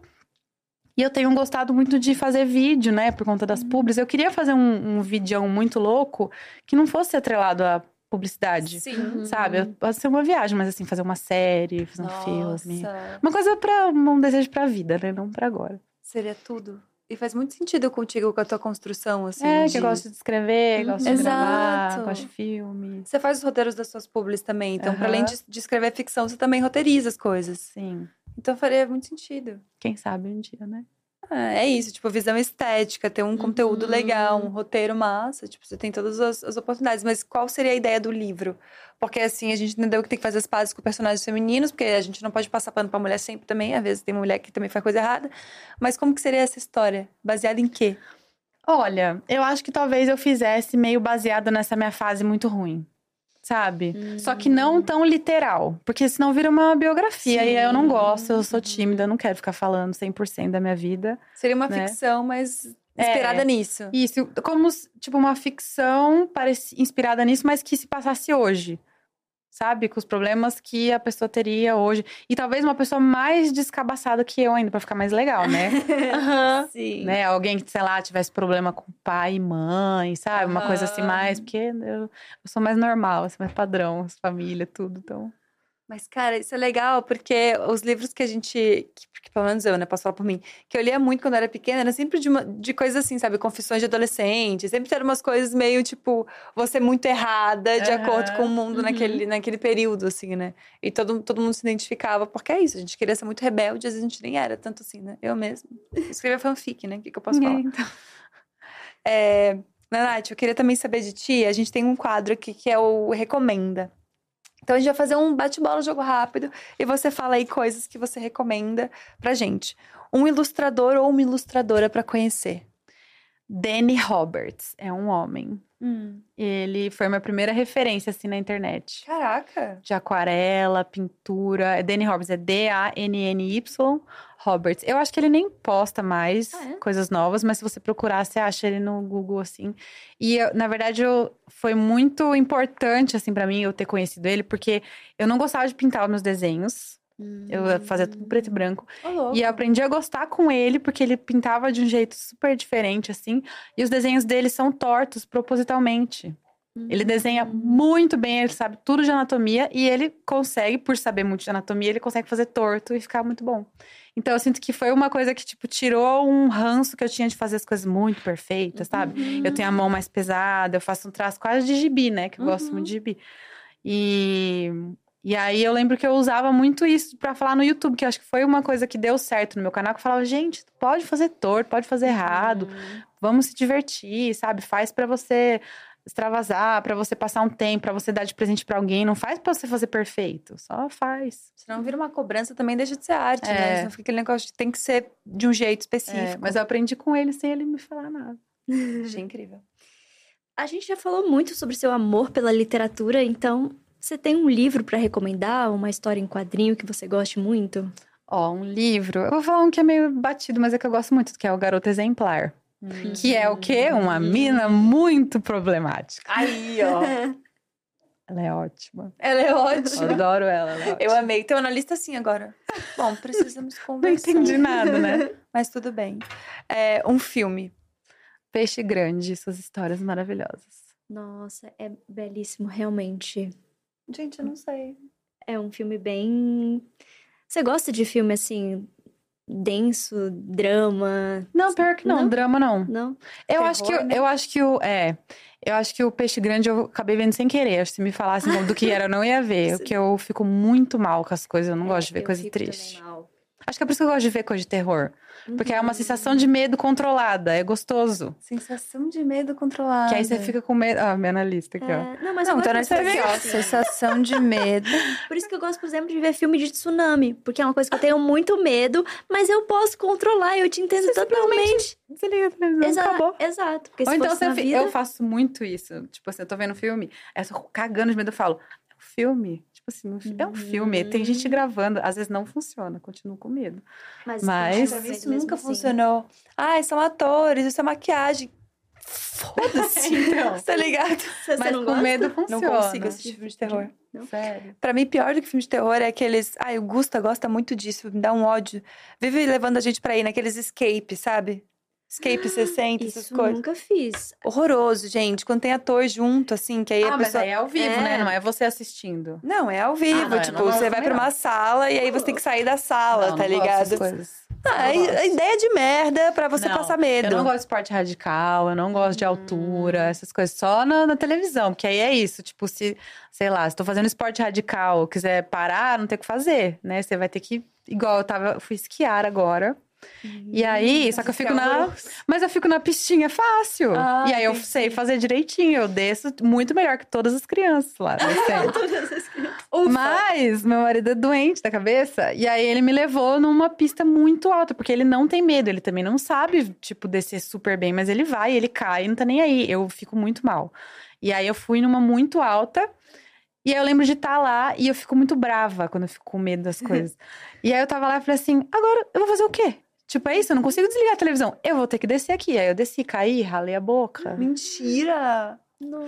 E eu tenho gostado muito de fazer vídeo, né? Por conta das publis. Eu queria fazer um, um videão muito louco que não fosse atrelado à publicidade. Sim. Sabe? Pode ser uma viagem, mas assim, fazer uma série, fazer um filme. Nossa, Uma coisa pra um desejo pra vida, né? Não pra agora. seria tudo. E faz muito sentido contigo, com a tua construção, assim. é, de- que eu gosto de escrever, gosto de Uhum. gravar, Exato. gosto de filme. Você faz os roteiros das suas publis também. Então, pra Aham. além de, de escrever ficção, você também roteiriza as coisas. Sim. Então, faria muito sentido. Quem sabe um dia, né? Ah, é isso, tipo, visão estética, ter um conteúdo Uhum. legal, um roteiro massa, tipo, você tem todas as, as oportunidades. Mas qual seria a ideia do livro? Porque, assim, a gente entendeu que tem que fazer as pazes com personagens femininos, porque a gente não pode passar pano pra mulher sempre também, às vezes tem mulher que também faz coisa errada. Mas como que seria essa história? Baseada em quê? Olha, eu acho que talvez eu fizesse meio baseado nessa minha fase muito ruim. Sabe? Só que não tão literal. Porque senão vira uma biografia. E aí eu não gosto, eu sou tímida, eu não quero ficar falando 100% da minha vida. Seria uma Né? ficção, mas É. inspirada nisso. Isso, como, tipo, uma ficção inspirada nisso, mas que se passasse hoje. Sabe? Com os problemas que a pessoa teria hoje. E talvez uma pessoa mais descabaçada que eu ainda, pra ficar mais legal, né? Aham. Sim. né? Alguém que, sei lá, tivesse problema com pai e mãe, sabe? Uma coisa assim mais, porque eu, eu sou mais normal, assim, mais padrão, família, tudo. Então. Mas, cara, isso é legal, porque os livros que a gente. Que, que pelo menos eu, né? Posso falar por mim. Que eu lia muito quando eu era pequena, era sempre de, uma, de coisas assim, sabe? Confissões de adolescente. Sempre eram umas coisas meio tipo, você muito errada, de Aham, acordo com o mundo uhum. naquele, naquele período, assim, né? E todo, todo mundo se identificava, porque é isso. A gente queria ser muito rebelde, às vezes a gente nem era tanto assim, né? Eu mesma. Escrevia fanfic, né? O que, que eu posso falar? Então. É, Nath, eu queria também saber de ti. A gente tem um quadro aqui que é o Recomenda. Então a gente vai fazer um bate-bola, jogo rápido, e você fala aí coisas que você recomenda pra gente. Um ilustrador ou uma ilustradora pra conhecer. Danny Roberts é um homem. Hum. Ele foi minha primeira referência, assim, na internet. Caraca! De aquarela, pintura. É Danny Roberts, é D-A-N-N-Y Roberts. Eu acho que ele nem posta mais Ah, é? coisas novas, mas se você procurar, você acha ele no Google, assim. E, eu, na verdade, eu, foi muito importante, assim, pra mim, eu ter conhecido ele, porque eu não gostava de pintar os meus desenhos. Eu fazia tudo preto e branco. Ô, louco. E eu aprendi a gostar com ele, porque ele pintava de um jeito super diferente, assim. E os desenhos dele são tortos propositalmente. Ele desenha muito bem, ele sabe tudo de anatomia e ele consegue, por saber muito de anatomia, ele consegue fazer torto e ficar muito bom. Então eu sinto que foi uma coisa que, tipo, tirou um ranço que eu tinha de fazer as coisas muito perfeitas, sabe? Eu tenho a mão mais pesada, eu faço um traço quase de gibi, né? Que eu gosto muito de gibi. E, e aí eu lembro que eu usava muito isso pra falar no YouTube, que acho que foi uma coisa que deu certo no meu canal, que eu falava, gente, pode fazer torto, pode fazer errado, vamos se divertir, sabe? Faz pra você extravasar, pra você passar um tempo, pra você dar de presente pra alguém, não faz pra você fazer perfeito, só faz. Senão vira uma cobrança, também deixa de ser arte, É. né? Senão fica aquele negócio de tem que ser de um jeito específico. É, mas eu aprendi com ele sem ele me falar nada. achei incrível. A gente já falou muito sobre seu amor pela literatura, então você tem um livro pra recomendar, uma história em quadrinho que você goste muito? Ó, um livro. Eu vou falar um que é meio batido, mas é que eu gosto muito, que é o Garoto Exemplar. Que é o quê? Uma mina muito problemática. Aí, ó. Ela é ótima. Ela é Eu ótima. adoro ela. ela é Eu amei. Então, na lista assim agora. Bom, precisamos Não conversar. entendi nada, né? Mas tudo bem. É, um filme. Peixe Grande, suas histórias maravilhosas. Nossa, é belíssimo, realmente. Gente, eu não sei. É um filme bem. Você gosta de filme assim, denso, drama? Não, pior que não, Não? drama não. Não? Eu Terror, acho que o- né? eu acho que o é, eu acho que o Peixe Grande eu acabei vendo sem querer. Acho que se me falassem do que era, eu não ia ver, porque eu fico muito mal com as coisas, eu não gosto de ver É, Eu coisa triste. mal. Acho que é por isso que eu gosto de ver coisa de terror, porque é uma Uhum. sensação de medo controlada, é gostoso. Sensação de medo controlada. Que aí você fica com medo, ah, minha analista aqui, ó. É, não, mas Não, então de aqui, ó. Sensação de medo. Por isso que eu gosto, por exemplo, de ver filme de tsunami. Porque é uma coisa que eu tenho muito medo, mas eu posso controlar, eu te entendo totalmente. Desliga a televisão, Exato, acabou. exato. Porque Ou então você vida... eu faço muito isso. Tipo assim, eu tô vendo um filme, eu tô cagando de medo, eu falo, é filme? Tipo assim, um fi- é um filme, tem gente gravando, às vezes não funciona, continuo com medo. Mas, Mas- isso nunca assim. funcionou. Ai, são atores, isso é maquiagem. Foda-se. Então. tá ligado? Você Mas não com gosta? medo Não funciona. consigo assistir filme de terror. Sério. Pra mim, pior do que filme de terror é aqueles. Ai, o Gusta gosta muito disso, me dá um ódio. Vive levando a gente pra ir naqueles escape, sabe? Escape 60, essas Isso coisas. nunca fiz. Horroroso, gente. Quando tem ator junto, assim, que aí Ah, a mas pessoa. aí é ao vivo, É. né? Não é você assistindo. Não, é ao vivo. Ah, não, eu tipo, você vai pra uma sala e aí você tem que sair da sala, Não, tá não gosto ligado? dessas coisas. Ah, a, Não gosto. a ideia de merda pra você Não, passar medo. Eu não gosto de esporte radical, eu não gosto de altura, essas coisas. Só na, na televisão, porque aí é isso. Tipo, se, sei lá, se tô fazendo esporte radical, quiser parar, não tem o que fazer, né? Você vai ter que. Igual eu tava, eu fui esquiar agora. E aí, só que eu fico na. Mas eu fico na pistinha fácil. Ah, e aí eu sei fazer direitinho. Eu desço muito melhor que todas as crianças lá. descendo. Mas meu marido é doente da cabeça. E aí ele me levou numa pista muito alta, porque ele não tem medo. Ele também não sabe, tipo, descer super bem, mas ele vai, ele cai, não tá nem aí. Eu fico muito mal. E aí eu fui numa muito alta. E aí eu lembro de estar lá e eu fico muito brava quando eu fico com medo das coisas. e aí eu tava lá e falei assim: agora eu vou fazer o quê? Tipo, é isso, eu não consigo desligar a televisão. Eu vou ter que descer aqui. Aí eu desci, caí, ralei a boca. Mentira!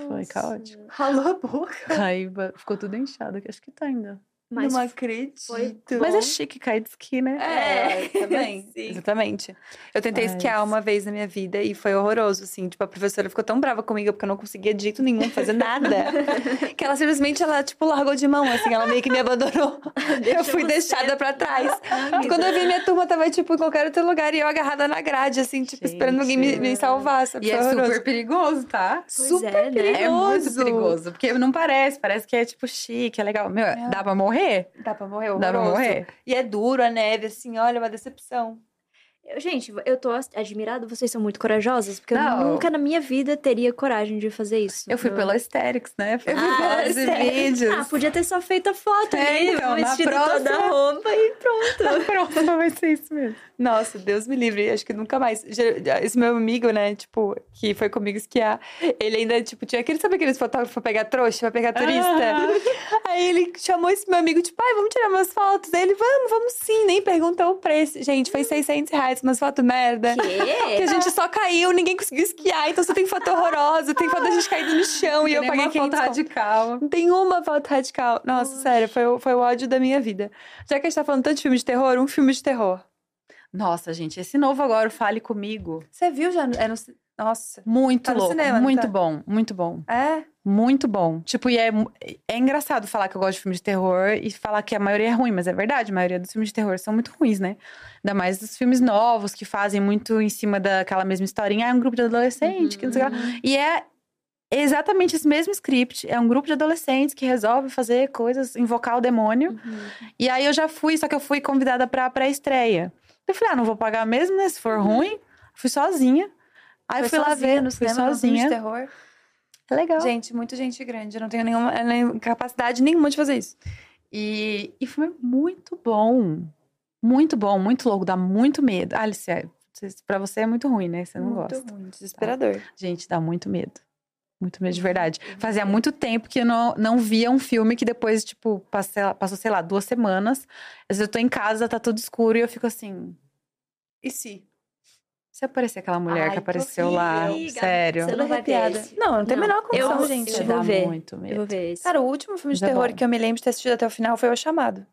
Foi caótico. Ralou a boca. Aí ba- ficou tudo inchado, que acho que tá ainda. Mas não acredito. foi Mas é chique cair de esqui, né? É, também. Sim. Exatamente. Eu tentei Mas- esquiar uma vez na minha vida e foi horroroso, assim. Tipo, a professora ficou tão brava comigo porque eu não conseguia de jeito nenhum fazer nada. que ela simplesmente, ela, tipo, largou de mão, assim. Ela meio que me abandonou. eu fui você. deixada pra trás. Ah, que Quando eu vi, minha turma tava, tipo, em qualquer outro lugar e eu agarrada na grade, assim, tipo, esperando alguém me, me salvar, sabe? E Foi é horroroso. super perigoso, tá? Pois super é, né? É muito Perigoso. perigoso. Porque não parece, parece que é tipo chique, é legal. Meu, dá pra morrer? Dá pra morrer, Dá pra horroroso. morrer? E é duro a neve, assim, olha, uma decepção. Eu- Gente, eu tô admirada, vocês são muito corajosas, porque Não. eu nunca na minha vida teria coragem de fazer isso. Eu fui pelo Aesthetics, né? Fui Eu fui e Aesthetics. vídeos. Ah, podia ter só feito a foto É, ali, então, na vestido toda a próxima- roupa e pronto. Pronto, vai ser isso mesmo. Nossa, Deus me livre, acho que nunca mais. Esse meu amigo, né, tipo, que foi comigo esquiar, ele ainda, tipo, tinha aquele, sabe aqueles fotógrafos pra pegar trouxa, pra pegar turista? Aí ele chamou esse meu amigo, tipo, ai, vamos tirar umas fotos. Aí ele, vamos, vamos sim, nem perguntou o preço. Gente, foi 600 reais, umas fotos merda. Que a gente só caiu, ninguém conseguiu esquiar, então você tem foto horrorosa, tem foto da gente caído no chão e eu paguei uma 500 foto radical. Não tem uma foto radical. Nossa, sério, foi, o- foi o ódio da minha vida. Já que a gente tá falando tanto de filme de terror, um filme de terror. Nossa, gente, esse novo agora, o Fale Comigo. Você viu já? É no... Nossa. Muito Tá louco. cinema, muito tá? bom, muito bom. É? Muito bom. Tipo, e é, é engraçado falar que eu gosto de filme de terror e falar que a maioria é ruim, mas é verdade, a maioria dos filmes de terror são muito ruins, né? Ainda mais os filmes novos que fazem muito em cima daquela mesma historinha. Ah, é um grupo de adolescente, que não sei o que lá. E é exatamente esse mesmo script. É um grupo de adolescentes que resolve fazer coisas, invocar o demônio. E aí eu já fui, só que eu fui convidada pra pré-estreia. Eu falei, ah, não vou pagar mesmo, né? Se for ruim. Fui sozinha. Aí Foi fui lá sozinha ver, no fui cinema, filme de sozinha. terror. É legal. Gente, muito gente grande. Eu não tenho nenhuma nem capacidade nenhuma de fazer isso. E, e foi muito bom. Muito bom, muito louco, dá muito medo. Alice, é, pra você é muito ruim, né? Você não muito gosta. ruim, desesperador. Gente, dá muito medo. Muito medo de verdade. Fazia muito tempo que eu não, não via um filme que depois, tipo, passei, passou, sei lá, duas semanas. Às vezes eu tô em casa, tá tudo escuro e eu fico assim. E se? Se aparecer aquela mulher Ai, que apareceu lá, sério. Você não vai esse. Não, não tem a menor eu condição, vou- gente. eu vou ver. muito medo. Eu vou ver esse. Cara, o último filme de Mas é terror bom. que eu me lembro de ter assistido até o final foi O Chamado.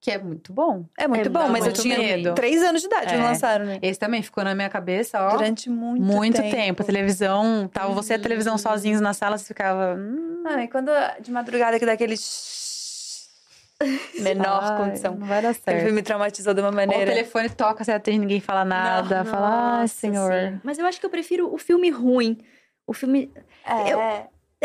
Que é muito bom. É muito É, bom, mas eu muito tinha medo. três anos de idade quando É. lançaram, né? Esse também ficou na minha cabeça, ó. Durante muito, muito tempo. tempo. A televisão, tava você e a televisão Uhum. sozinhos na sala, você ficava. hum, Ah, e quando de madrugada que dá aquele menor ai, condição. Não vai dar certo. filme me traumatizou de uma Ou o maneira. telefone toca, você atende, ninguém fala nada. fala, ah, senhor. sim. Mas eu acho que eu prefiro o filme ruim. O filme. É. Eu,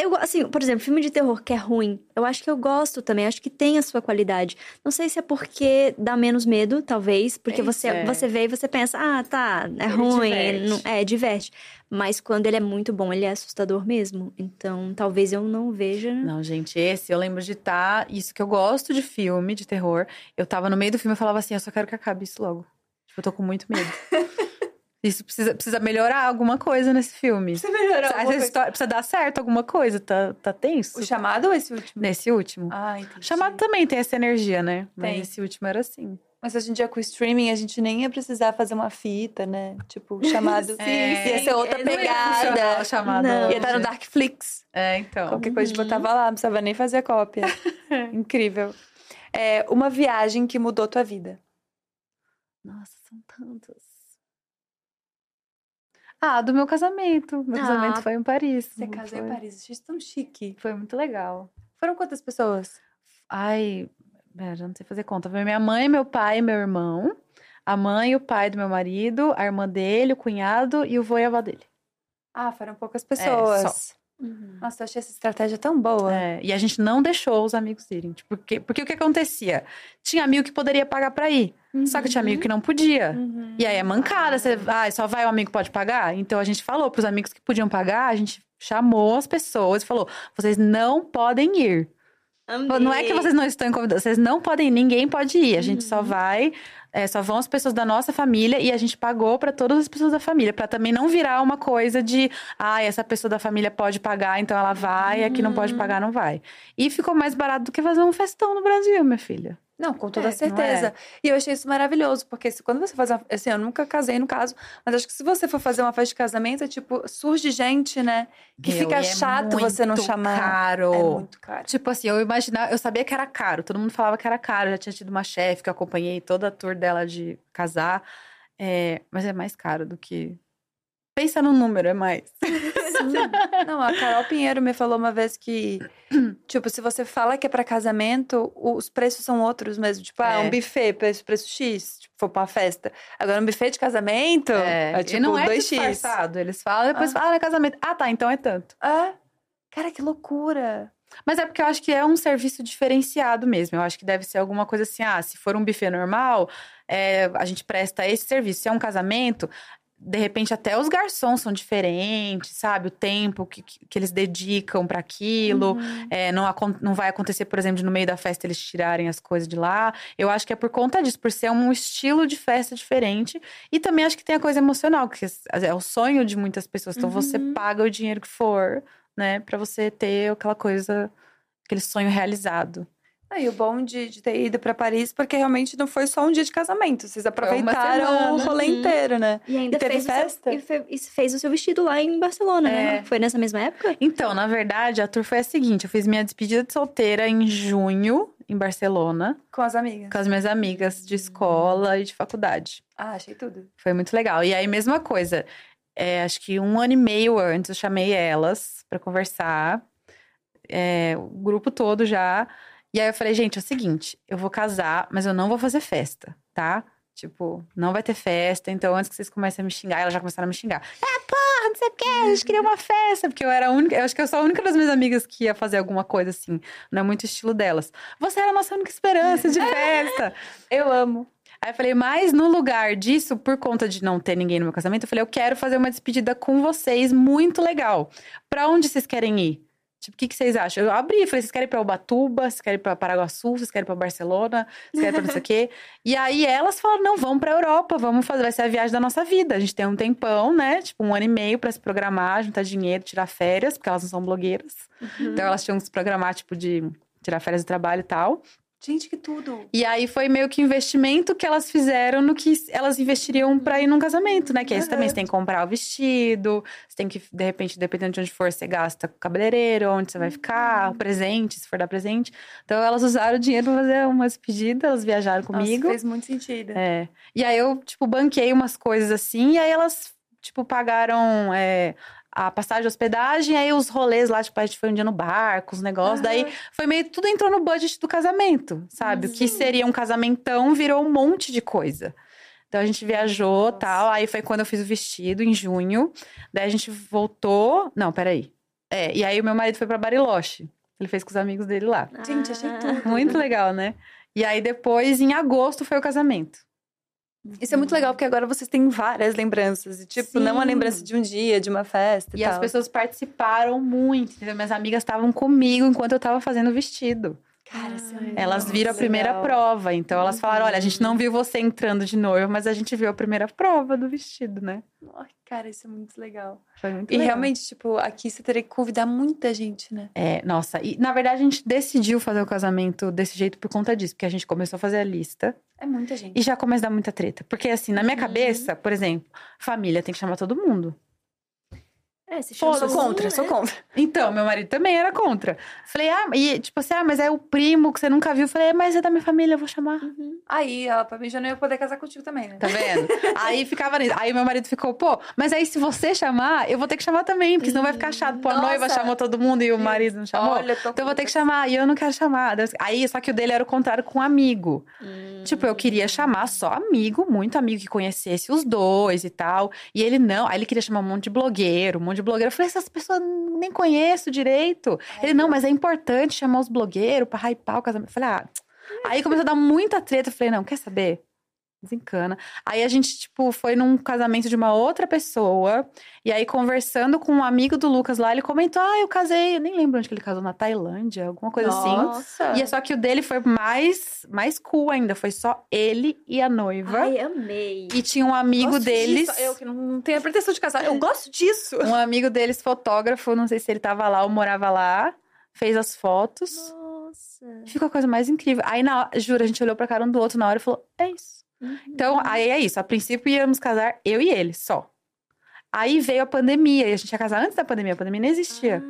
go- assim, por exemplo, filme de terror que é ruim, eu acho que eu gosto também, acho que tem a sua qualidade. Não sei se é porque dá menos medo, talvez, porque isso, você, é. você vê e você pensa, ah, tá, é Ele ruim, diverte. não- é, diverte. Mas quando ele é muito bom, ele é assustador mesmo. Então, talvez eu não veja. Não, gente, esse eu lembro de estar. isso que eu gosto de filme, de terror. Eu tava no meio do filme e falava assim: eu só quero que acabe isso logo. Tipo, eu tô com muito medo. isso precisa, precisa melhorar alguma coisa nesse filme. Você melhorou Essa alguma coisa? precisa dar certo alguma coisa, tá, tá tenso. O chamado ou esse último? Nesse último. Ah, entendi. O chamado também tem essa energia, né? Mas Tem. esse último era assim. Mas hoje em dia com o streaming a gente nem ia precisar fazer uma fita, né? Tipo, o chamado. Sim, ia sim. ser outra ia pegada. O chamado. Não. Ia estar no Darkflix. É, então. Qualquer coisa a gente botava lá, não precisava nem fazer a cópia. Incrível. É, uma viagem que mudou tua vida. Nossa, são tantos. Ah, do meu casamento. Meu Ah, casamento foi em Paris. Você casou em Foi- Paris, achei isso tão chique. Foi muito legal. Foram quantas pessoas? Ai, pera, não sei fazer conta. Foi minha mãe, meu pai e meu irmão. A mãe e o pai do meu marido, a irmã dele, o cunhado e o vô e a avó dele. Ah, foram poucas pessoas. Nossa, eu achei essa estratégia tão boa. É, e a gente não deixou os amigos irem. Tipo, porque, porque o que acontecia? Tinha amigo que poderia pagar pra ir. Só que tinha amigo que não podia. Uhum. E aí é mancada, você, ah, só vai o amigo que pode pagar? Então a gente falou pros amigos que podiam pagar, a gente chamou as pessoas e falou: vocês não podem ir. Não é que vocês não estão convidados, vocês não podem ir, ninguém pode ir. A gente só vai, é, só vão as pessoas da nossa família e a gente pagou pra todas as pessoas da família, Pra também não virar uma coisa de, ah, essa pessoa da família pode pagar, então ela vai, a que não pode pagar não vai. E ficou mais barato do que fazer um festão no Brasil, minha filha. Não, com toda É, não certeza. é? E eu achei isso maravilhoso, porque se, quando você faz uma, assim, eu nunca casei no caso, mas acho que se você for fazer uma festa de casamento, é tipo, surge gente, né? Que Meu, fica é chato você não chamar. Caro. É muito caro. Tipo assim, eu imaginava, eu sabia que era caro, todo mundo falava que era caro. Já tinha tido uma chefe que eu acompanhei toda a tour dela de casar. É, mas é mais caro do que. Pensa no número, é mais. Não, a Carol Pinheiro me falou uma vez que, tipo, se você fala que é pra casamento, os preços são outros mesmo. Tipo, ah, É. um buffet, preço, preço X, tipo, for pra uma festa. Agora, um buffet de casamento é, tipo e não é 2x. disfarçado. Eles falam, depois Ah. falam, ah, é casamento. Ah, tá, então é tanto. É? Cara, que loucura. Mas é porque eu acho que é um serviço diferenciado mesmo. Eu acho que deve ser alguma coisa assim, ah, se for um buffet normal, é, a gente presta esse serviço. Se é um casamento, de repente até os garçons são diferentes, sabe? O tempo que, que, eles dedicam para aquilo. Uhum. É, não, não vai acontecer, por exemplo, de no meio da festa eles tirarem as coisas de lá. Eu acho que é por conta disso, por ser um estilo de festa diferente. E também acho que tem a coisa emocional, que é o sonho de muitas pessoas. Então você Uhum. paga o dinheiro que for, né? Pra você ter aquela coisa, aquele sonho realizado. Aí o bom de, de ter ido pra Paris, porque realmente não foi só um dia de casamento. Vocês aproveitaram o rolê Uhum. inteiro, né? E ainda E teve fez, O festa? seu, e fe- e fez o seu vestido lá em Barcelona, É. né? Foi nessa mesma época? Então, na verdade, a tour foi a seguinte: eu fiz minha despedida de solteira em junho, em Barcelona, Com as amigas. com as minhas amigas de escola e de faculdade. Ah, achei tudo. Foi muito legal. E aí, mesma coisa. é, acho que um ano e meio antes eu chamei elas pra conversar. é, o grupo todo já. E aí eu falei, gente, é o seguinte, eu vou casar, mas eu não vou fazer festa, tá? Tipo, não vai ter festa, então antes que vocês comecem a me xingar, elas já começaram a me xingar. Ah, porra, não sei o quê, a gente queria uma festa. Porque eu era a única, eu acho que eu sou a única das minhas amigas que ia fazer alguma coisa assim. Não é muito estilo delas. Você era a nossa única esperança de festa. Eu amo. Aí eu falei, mas no lugar disso, por conta de não ter ninguém no meu casamento, eu falei, eu quero fazer uma despedida com vocês, muito legal. Pra onde vocês querem ir? Tipo, o que, que vocês acham? Eu abri, falei, vocês querem ir pra Ubatuba, vocês querem ir pra Paraguaçu, vocês querem ir pra Barcelona, vocês querem ir pra não sei o quê. E aí elas falaram, não, vamos pra Europa, vamos fazer, vai ser a viagem da nossa vida. A gente tem um tempão, né? Tipo, um ano e meio pra se programar, juntar dinheiro, tirar férias, porque elas não são blogueiras. Então elas tinham que se programar, tipo, de tirar férias do trabalho e tal. Gente, que tudo. E aí foi meio que investimento que elas fizeram no que elas investiriam pra ir num casamento, né? Que aí você também você tem que comprar o vestido, você tem que, de repente, dependendo de onde for, você gasta com o cabeleireiro, onde você vai ficar, presente, se for dar presente. Então elas usaram o dinheiro pra fazer umas pedidas, elas viajaram comigo. Nossa, fez muito sentido. É. E aí eu, tipo, banquei umas coisas assim, e aí elas, tipo, pagaram é, a passagem de hospedagem, aí os rolês lá, tipo, a gente foi um dia no barco, os negócios, daí foi meio, tudo entrou no budget do casamento, sabe? O que seria um casamentão virou um monte de coisa. Então a gente viajou tal, aí foi quando eu fiz o vestido, em junho, daí a gente voltou, não, peraí. É, e aí o meu marido foi pra Bariloche, ele fez com os amigos dele lá. Gente, achei Ah. tudo. Muito legal, né? E aí depois, em agosto, foi o casamento. Isso é muito legal, porque agora vocês têm várias lembranças. E, tipo, não uma Sim. lembrança de um dia, de uma festa e, E as pessoas participaram muito, entendeu? Minhas amigas estavam comigo enquanto eu tava fazendo o vestido. Cara, é Elas viram a primeira legal. prova. Então elas falaram: olha, a gente não viu você entrando de noiva, mas a gente viu a primeira prova do vestido, né? Ai, Cara, isso é muito legal. Foi muito E legal. realmente, tipo, aqui você teria que convidar muita gente, né? É, nossa, e na verdade a gente decidiu fazer o casamento desse jeito por conta disso, porque a gente começou a fazer a lista É muita gente. e já começa a dar muita treta. Porque assim, na minha Uhum. cabeça, por exemplo, família tem que chamar todo mundo. É, se Pô, chama sou um, contra, né? sou contra. Então, meu marido também era contra. Falei, ah, e tipo assim, ah, mas é o primo que você nunca viu. Falei, "É, mas é da minha família, eu vou chamar. Uhum. Aí, ela pra mim já não ia poder casar contigo também, né? Tá vendo? aí ficava nisso. Aí meu marido ficou, pô, mas aí se você chamar, eu vou ter que chamar também, porque senão vai ficar chato. Pô, a Nossa. noiva chamou todo mundo e o marido não chamou. Olha, tô Então eu vou ter que chamar, e eu não quero chamar. Aí, só que o dele era o contrário com um amigo. Hum. Tipo, eu queria chamar só amigo, muito amigo que conhecesse os dois e tal. E ele não. Aí ele queria chamar um monte de blogueiro, um monte de blogueiro. Eu falei, essas pessoas nem conheço direito. Ele, não, mas é importante chamar os blogueiros pra hypar o casamento. Eu falei, ah. Aí começou a dar muita treta. Eu falei, não, quer saber? Desencana. Aí a gente, tipo, foi num casamento de uma outra pessoa. E aí, conversando com um amigo do Lucas lá, ele comentou: Ah, eu casei. Eu nem lembro onde que ele casou, na Tailândia, alguma coisa assim. Nossa. E é só que o dele foi mais, mais cool ainda. Foi só ele e a noiva. Ai, amei. E tinha um amigo Gosto deles. disso. Eu que não tenho a pretensão de casar. Eu gosto disso. Um amigo deles, fotógrafo, não sei se ele tava lá ou morava lá, fez as fotos. Nossa. Ficou a coisa mais incrível. Aí, na juro, a gente olhou pra cara um do outro na hora e falou: é isso. Então, aí é isso. A princípio íamos casar eu e ele, só. Aí veio a pandemia, e a gente ia casar antes da pandemia, a pandemia não existia.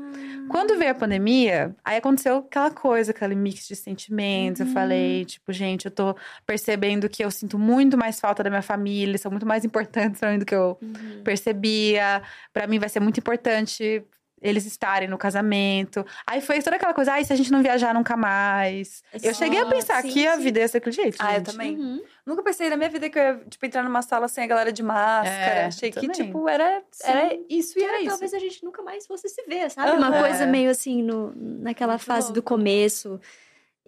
Quando veio a pandemia, aí aconteceu aquela coisa, aquele mix de sentimentos. Eu falei, tipo, gente, eu tô percebendo que eu sinto muito mais falta da minha família, são muito mais importantes pra mim do que eu percebia. Pra mim vai ser muito importante eles estarem no casamento. Aí foi toda aquela coisa, ai, se a gente não viajar nunca mais. Eu cheguei a Ah, pensar sim, que a vida ia ser daquele jeito. Ah, eu gente. também. Uhum. Nunca pensei na minha vida que eu ia, tipo, entrar numa sala sem a galera de máscara. É, Achei que, tipo, era, era isso e era isso. Talvez a gente nunca mais fosse se ver, sabe? Uma Aham. coisa meio assim, no, naquela Muito fase do louco. começo.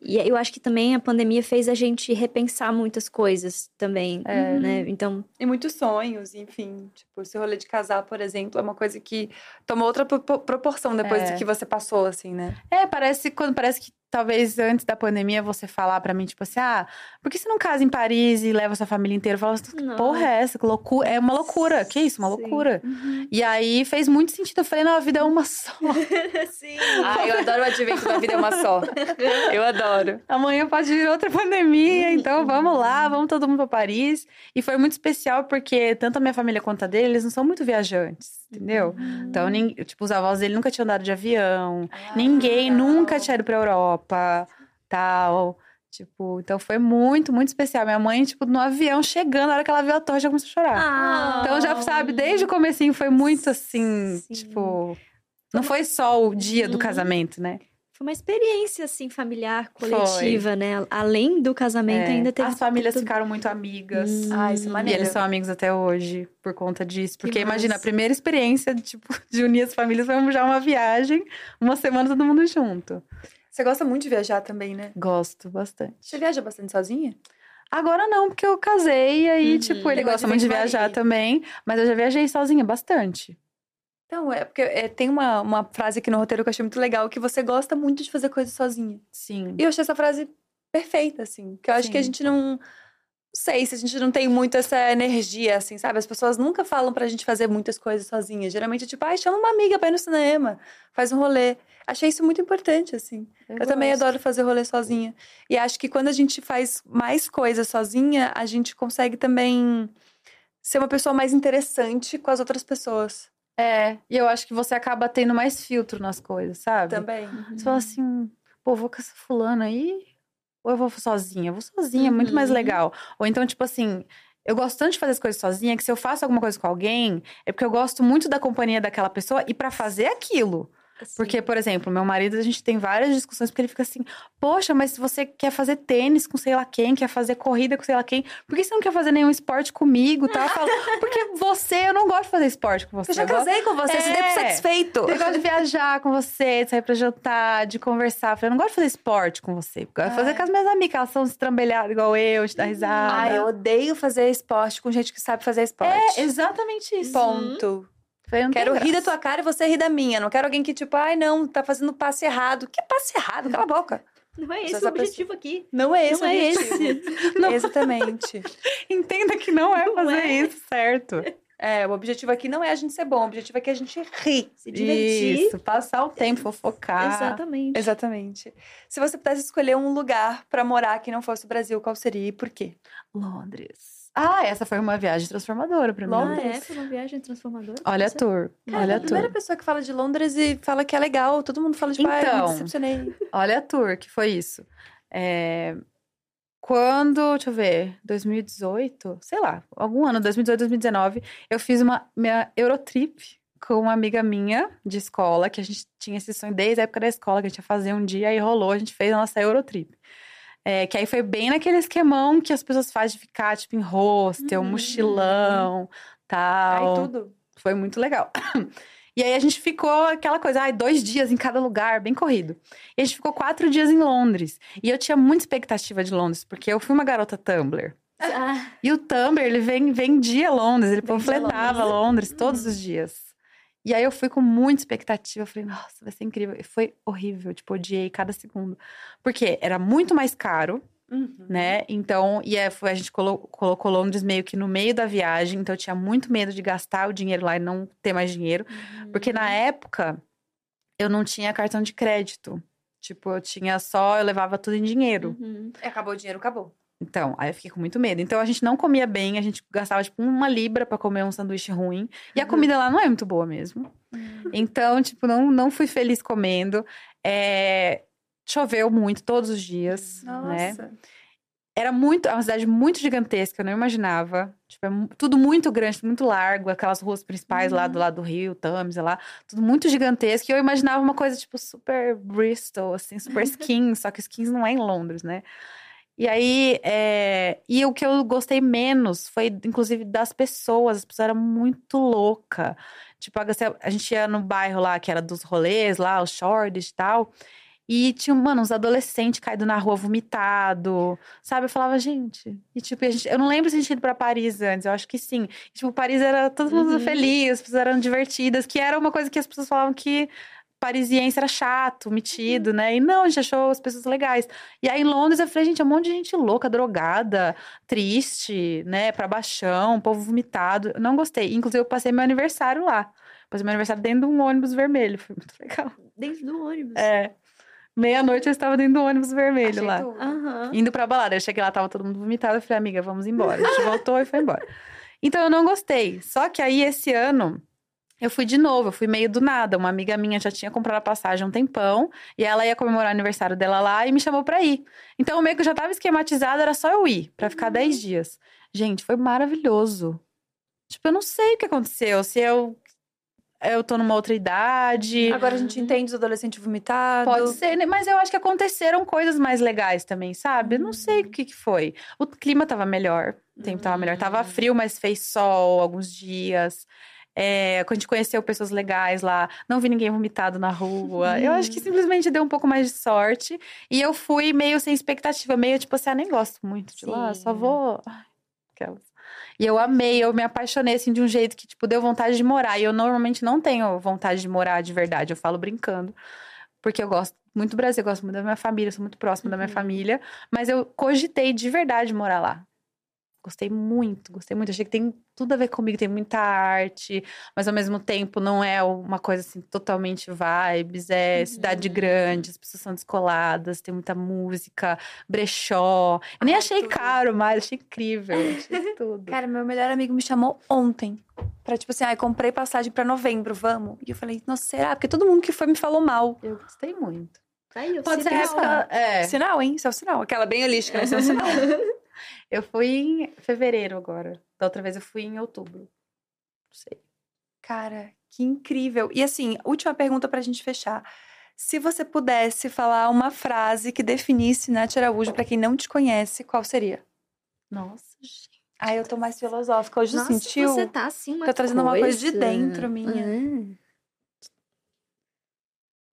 E eu acho que também a pandemia fez a gente repensar muitas coisas também, É. né? Então, E muitos sonhos, enfim. Tipo, esse rolê de casar, por exemplo, é uma coisa que tomou outra pro- proporção depois É. do que você passou, assim, né? É, parece quando parece que talvez antes da pandemia você falar pra mim, tipo assim, ah, por que você não casa em Paris e leva sua família inteira? Eu falava assim, que porra é essa? Que loucura. É uma loucura. Que isso? Uma Sim. loucura. E aí fez muito sentido. Eu falei, não, a vida é uma só. Sim. Ah, eu adoro o advento da vida é uma só. Eu adoro. Amanhã pode vir outra pandemia, então vamos lá, vamos todo mundo pra Paris. E foi muito especial porque tanto a minha família quanto a dele, eles não são muito viajantes, entendeu? Então, nin- tipo, os avós dele nunca tinham andado de avião, ninguém nunca tinha ido pra Europa, tal. Tipo, então foi muito, muito especial. Minha mãe, tipo, no avião, chegando, na hora que ela viu a torre, já começou a chorar. Ah, Então, já sabe, desde o comecinho foi muito assim, Sim. tipo... Não foi só o dia do Uhum. casamento, né? Foi uma experiência, assim, familiar, coletiva, né? Além do casamento, É, ainda teve. As famílias tudo- ficaram muito amigas. Hum. Ah, isso é E maneiro. eles são amigos até hoje, por conta disso. Porque imagina, a massa. primeira experiência de, tipo, de unir as famílias foi já uma viagem, uma semana todo mundo junto. Você gosta muito de viajar também, né? Gosto bastante. Você viaja bastante sozinha? Agora não, porque eu casei e aí, Uhum. tipo, ele Pegou gosta de muito de viajar também. Mas eu já viajei sozinha bastante. Então, é porque é, tem uma, uma frase aqui no roteiro que eu achei muito legal, que você gosta muito de fazer coisas sozinha. Sim. E eu achei essa frase perfeita, assim. Que eu acho que a Sim. gente não. Não sei se a gente não tem muito essa energia, assim, sabe? As pessoas nunca falam pra gente fazer muitas coisas sozinha. Geralmente é tipo, ai, chama uma amiga pra ir no cinema, faz um rolê. Achei isso muito importante, assim. Eu, também gosto. adoro fazer rolê sozinha. E acho que quando a gente faz mais coisas sozinha, a gente consegue também ser uma pessoa mais interessante com as outras pessoas. É, e eu acho que você acaba tendo mais filtro nas coisas, sabe? Também. Você fala assim, pô, vou com essa fulana aí, ou eu vou sozinha? Eu vou sozinha, é muito mais Uhum. legal. Ou então, tipo assim, eu gosto tanto de fazer as coisas sozinha que se eu faço alguma coisa com alguém, é porque eu gosto muito da companhia daquela pessoa e pra fazer aquilo. Porque, por exemplo, meu marido, a gente tem várias discussões, porque ele fica assim, poxa, mas se você quer fazer tênis com sei lá quem, quer fazer corrida com sei lá quem, por que você não quer fazer nenhum esporte comigo? Tá? Eu falo, porque você, eu não gosto de fazer esporte com você. Eu já casei com você, você deu É. satisfeito. eu gosto de viajar com você, de sair pra jantar, de conversar. Eu falei, eu não gosto de fazer esporte com você. Eu gosto de fazer Ai. com as minhas amigas, elas são estrambelhadas igual eu, de dar risada. Ai, eu odeio fazer esporte com gente que sabe fazer esporte. É exatamente isso. Ponto. Não Quero rir da tua cara e você rir da minha. Não quero alguém que, tipo, ai, não, tá fazendo passe errado. Que passe errado? Cala a boca. Não é esse o objetivo aqui. Não é esse Não o é objetivo. Exatamente. Entenda que não é Não fazer é. isso, certo? É, o objetivo aqui não é a gente ser bom, o objetivo é que a gente ri. Se divertir. Isso, passar o tempo, fofocar. Exatamente. Exatamente. Se você pudesse escolher um lugar pra morar que não fosse o Brasil, qual seria e por quê? Londres. Ah, essa foi uma viagem transformadora pra mim. Ah, Londres. é? Foi uma viagem transformadora? Olha a tour, Cara, olha a a primeira tour. pessoa que fala de Londres e fala que é legal. Todo mundo fala, tipo, ah, eu me Então. decepcionei. Olha a tour, que foi isso. É, Quando, deixa eu ver, 2018, sei lá, algum ano, 2018, 2019, eu fiz uma minha Eurotrip com uma amiga minha de escola, que a gente tinha esse sonho desde a época da escola, que a gente ia fazer um dia, aí rolou, a gente fez a nossa Eurotrip. É, que aí foi bem naquele esquemão que as pessoas fazem de ficar, tipo, em hostel, Uhum. mochilão, tal. Ai, tudo. Foi muito legal. E aí a gente ficou aquela coisa, ai, dois dias em cada lugar, bem corrido. E a gente ficou quatro dias em Londres. E eu tinha muita expectativa de Londres, porque eu fui uma garota Tumblr. Ah, E o Tumblr, ele vem, vendia Londres, ele Vendia panfletava Londres todos os dias. E aí eu fui com muita expectativa, eu falei, nossa, vai ser incrível. E foi horrível, tipo, odiei cada segundo. Porque era muito mais caro, Uhum. né? Então, e é, foi, a gente colo- colocou Londres meio que no meio da viagem, então eu tinha muito medo de gastar o dinheiro lá e não ter mais dinheiro. Porque na época eu não tinha cartão de crédito. Tipo, eu tinha só, eu levava tudo em dinheiro. Uhum. Acabou o dinheiro, acabou. Então, aí eu fiquei com muito medo. Então a gente não comia bem, a gente gastava tipo uma libra pra comer um sanduíche ruim. E a Uhum. comida lá não é muito boa mesmo. Então, tipo, não, não fui feliz comendo. É, Choveu muito todos os dias, né? Nossa. Era muito, é uma cidade muito gigantesca, eu não imaginava. Tipo, é tudo muito grande, muito largo, aquelas ruas principais lá do lado do rio, Thames, lá, tudo muito gigantesco. E eu imaginava uma coisa, tipo, super Bristol, assim, super skins, só que skins não é em Londres, né? E aí, é... e o que eu gostei menos foi, inclusive, das pessoas. As pessoas eram muito loucas. Tipo, a gente ia no bairro lá, que era dos rolês lá, os shorts e tal. E tinha, mano, uns adolescentes caídos na rua vomitado, sabe? Eu falava, gente. E tipo, a gente- eu não lembro se a gente tinha ido pra Paris antes, eu acho que sim. E, tipo, Paris era todo mundo Uhum. feliz, as pessoas eram divertidas, que era uma coisa que as pessoas falavam que parisiense era chato, metido, né? E não, a gente achou as pessoas legais. E aí em Londres eu falei, gente, é um monte de gente louca, drogada, triste, né? Pra baixão, povo vomitado. Eu não gostei. Inclusive, eu passei meu aniversário lá. Passei meu aniversário dentro de um ônibus vermelho. Foi muito legal. Dentro do ônibus. É. Meia-noite eu estava dentro do ônibus vermelho Achei lá. Aham. Indo pra balada. Eu cheguei lá, tava todo mundo vomitado. Eu falei, amiga, vamos embora. A gente voltou e foi embora. Então eu não gostei. Só que aí esse ano eu fui de novo, eu fui meio do nada. Uma amiga minha já tinha comprado a passagem há um tempão e ela ia comemorar o aniversário dela lá e me chamou pra ir. Então meio que eu já tava esquematizado, era só eu ir pra ficar 10 dias. Gente, foi maravilhoso. Tipo, eu não sei o que aconteceu, se eu eu tô numa outra idade. Agora a gente entende os adolescentes vomitados. Pode ser, né? mas eu acho que aconteceram coisas mais legais também, sabe? Eu não sei o que, que foi. O clima tava melhor, o tempo tava melhor. Tava frio, mas fez sol alguns dias. É, quando a gente conheceu pessoas legais lá, não vi ninguém vomitado na rua. Eu acho que simplesmente deu um pouco mais de sorte. E eu fui meio sem expectativa, meio tipo assim, ah, nem gosto muito de lá, só Sim. vou. Ai, aquelas. E eu amei, eu me apaixonei assim de um jeito que, tipo, deu vontade de morar. E eu normalmente não tenho vontade de morar de verdade, eu falo brincando. Porque eu gosto muito do Brasil, eu gosto muito da minha família, sou muito próxima da minha Uhum. família. Mas eu cogitei de verdade morar lá. Gostei muito, gostei muito. Achei que tem tudo a ver comigo, tem muita arte, mas ao mesmo tempo não é uma coisa assim totalmente vibes. É cidade Uhum. grande, as pessoas são descoladas, tem muita música, brechó. Eu nem achei tudo. caro, mas achei incrível, achei tudo. Cara, meu melhor amigo me chamou ontem. Pra, tipo assim, ai, comprei passagem pra novembro, vamos. E eu falei, nossa, será? Porque todo mundo que foi me falou mal. Eu gostei muito. Aí, o Pode ser sinal. época. É, Sinal, hein? Isso é o sinal. Aquela bem holística, né? Isso é o sinal. eu fui em fevereiro agora. Da outra vez eu fui em outubro. Não sei. Cara, que incrível. E assim, última pergunta pra gente fechar. Se você pudesse falar uma frase que definisse Nath Araújo pra quem não te conhece, qual seria? Nossa, gente. Ai, eu tô mais filosófica. Hoje Nossa, sentiu? você tá assim uma Tô trazendo uma coisa de dentro minha. É.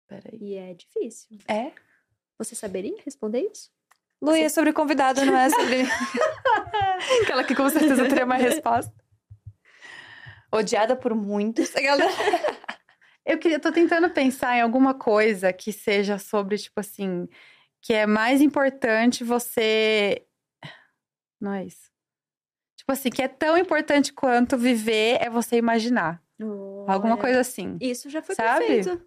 Peraí. E é difícil. É? Você saberia responder isso? Lu, e é sobre convidado, não é sobre. Aquela que com certeza teria uma resposta. Odiada por muitos. Aquela- Eu queria, tô tentando pensar em alguma coisa que seja sobre, tipo assim, que é mais importante você. Não é isso. Tipo assim, que é tão importante quanto viver é você imaginar. Alguma Olha, coisa assim. Isso já foi Sabe? perfeito.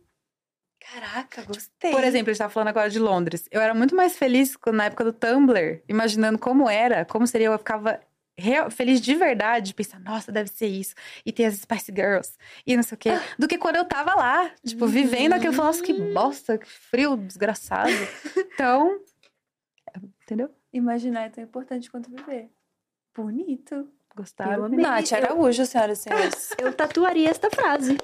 Caraca, gostei. Por exemplo, a gente tava falando agora de Londres. Eu era muito mais feliz na época do Tumblr, imaginando como era, como seria. Eu ficava real- feliz de verdade, de pensar, nossa, deve ser isso. E tem as Spice Girls, e não sei o quê. Do que quando eu tava lá, tipo, vivendo aquilo. Eu falava, nossa, que bosta, que frio, desgraçado. Então, entendeu? Imaginar é tão importante quanto viver. Bonito. Eu Gostaram? amei. Nath Eu- Araújo, senhoras e senhores. Eu tatuaria esta frase.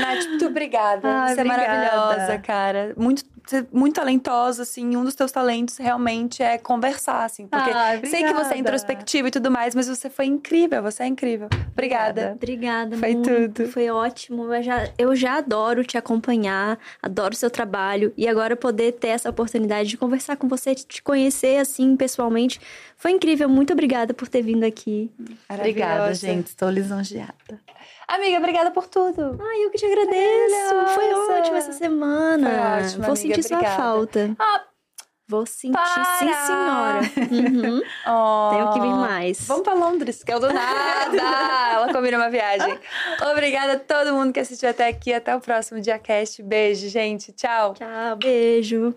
Nath, muito obrigada. Ai, você é obrigada. maravilhosa, cara. Muito, é muito talentosa, assim. Um dos teus talentos realmente é conversar, assim. Porque Ai, sei que você é introspectiva e tudo mais, mas você foi incrível. Você é incrível. Obrigada. Obrigada, Foi muito. tudo. Foi ótimo. Eu já, eu já adoro te acompanhar, adoro seu trabalho. E agora poder ter essa oportunidade de conversar com você, de te conhecer assim pessoalmente. Foi incrível. Muito obrigada por ter vindo aqui. Obrigada, gente. Estou lisonjeada. Amiga, obrigada por tudo. Ai, eu que te agradeço. Foi ótimo essa semana. Foi ótimo, Vou amiga, sentir sua obrigada. falta. Vou sentir, Para! sim, senhora. Uhum. Oh. Tenho que vir mais. Vamos pra Londres, que é o do nada. Ela combina uma viagem. Obrigada a todo mundo que assistiu até aqui. Até o próximo DiaCast. Beijo, gente. Tchau. Tchau, beijo.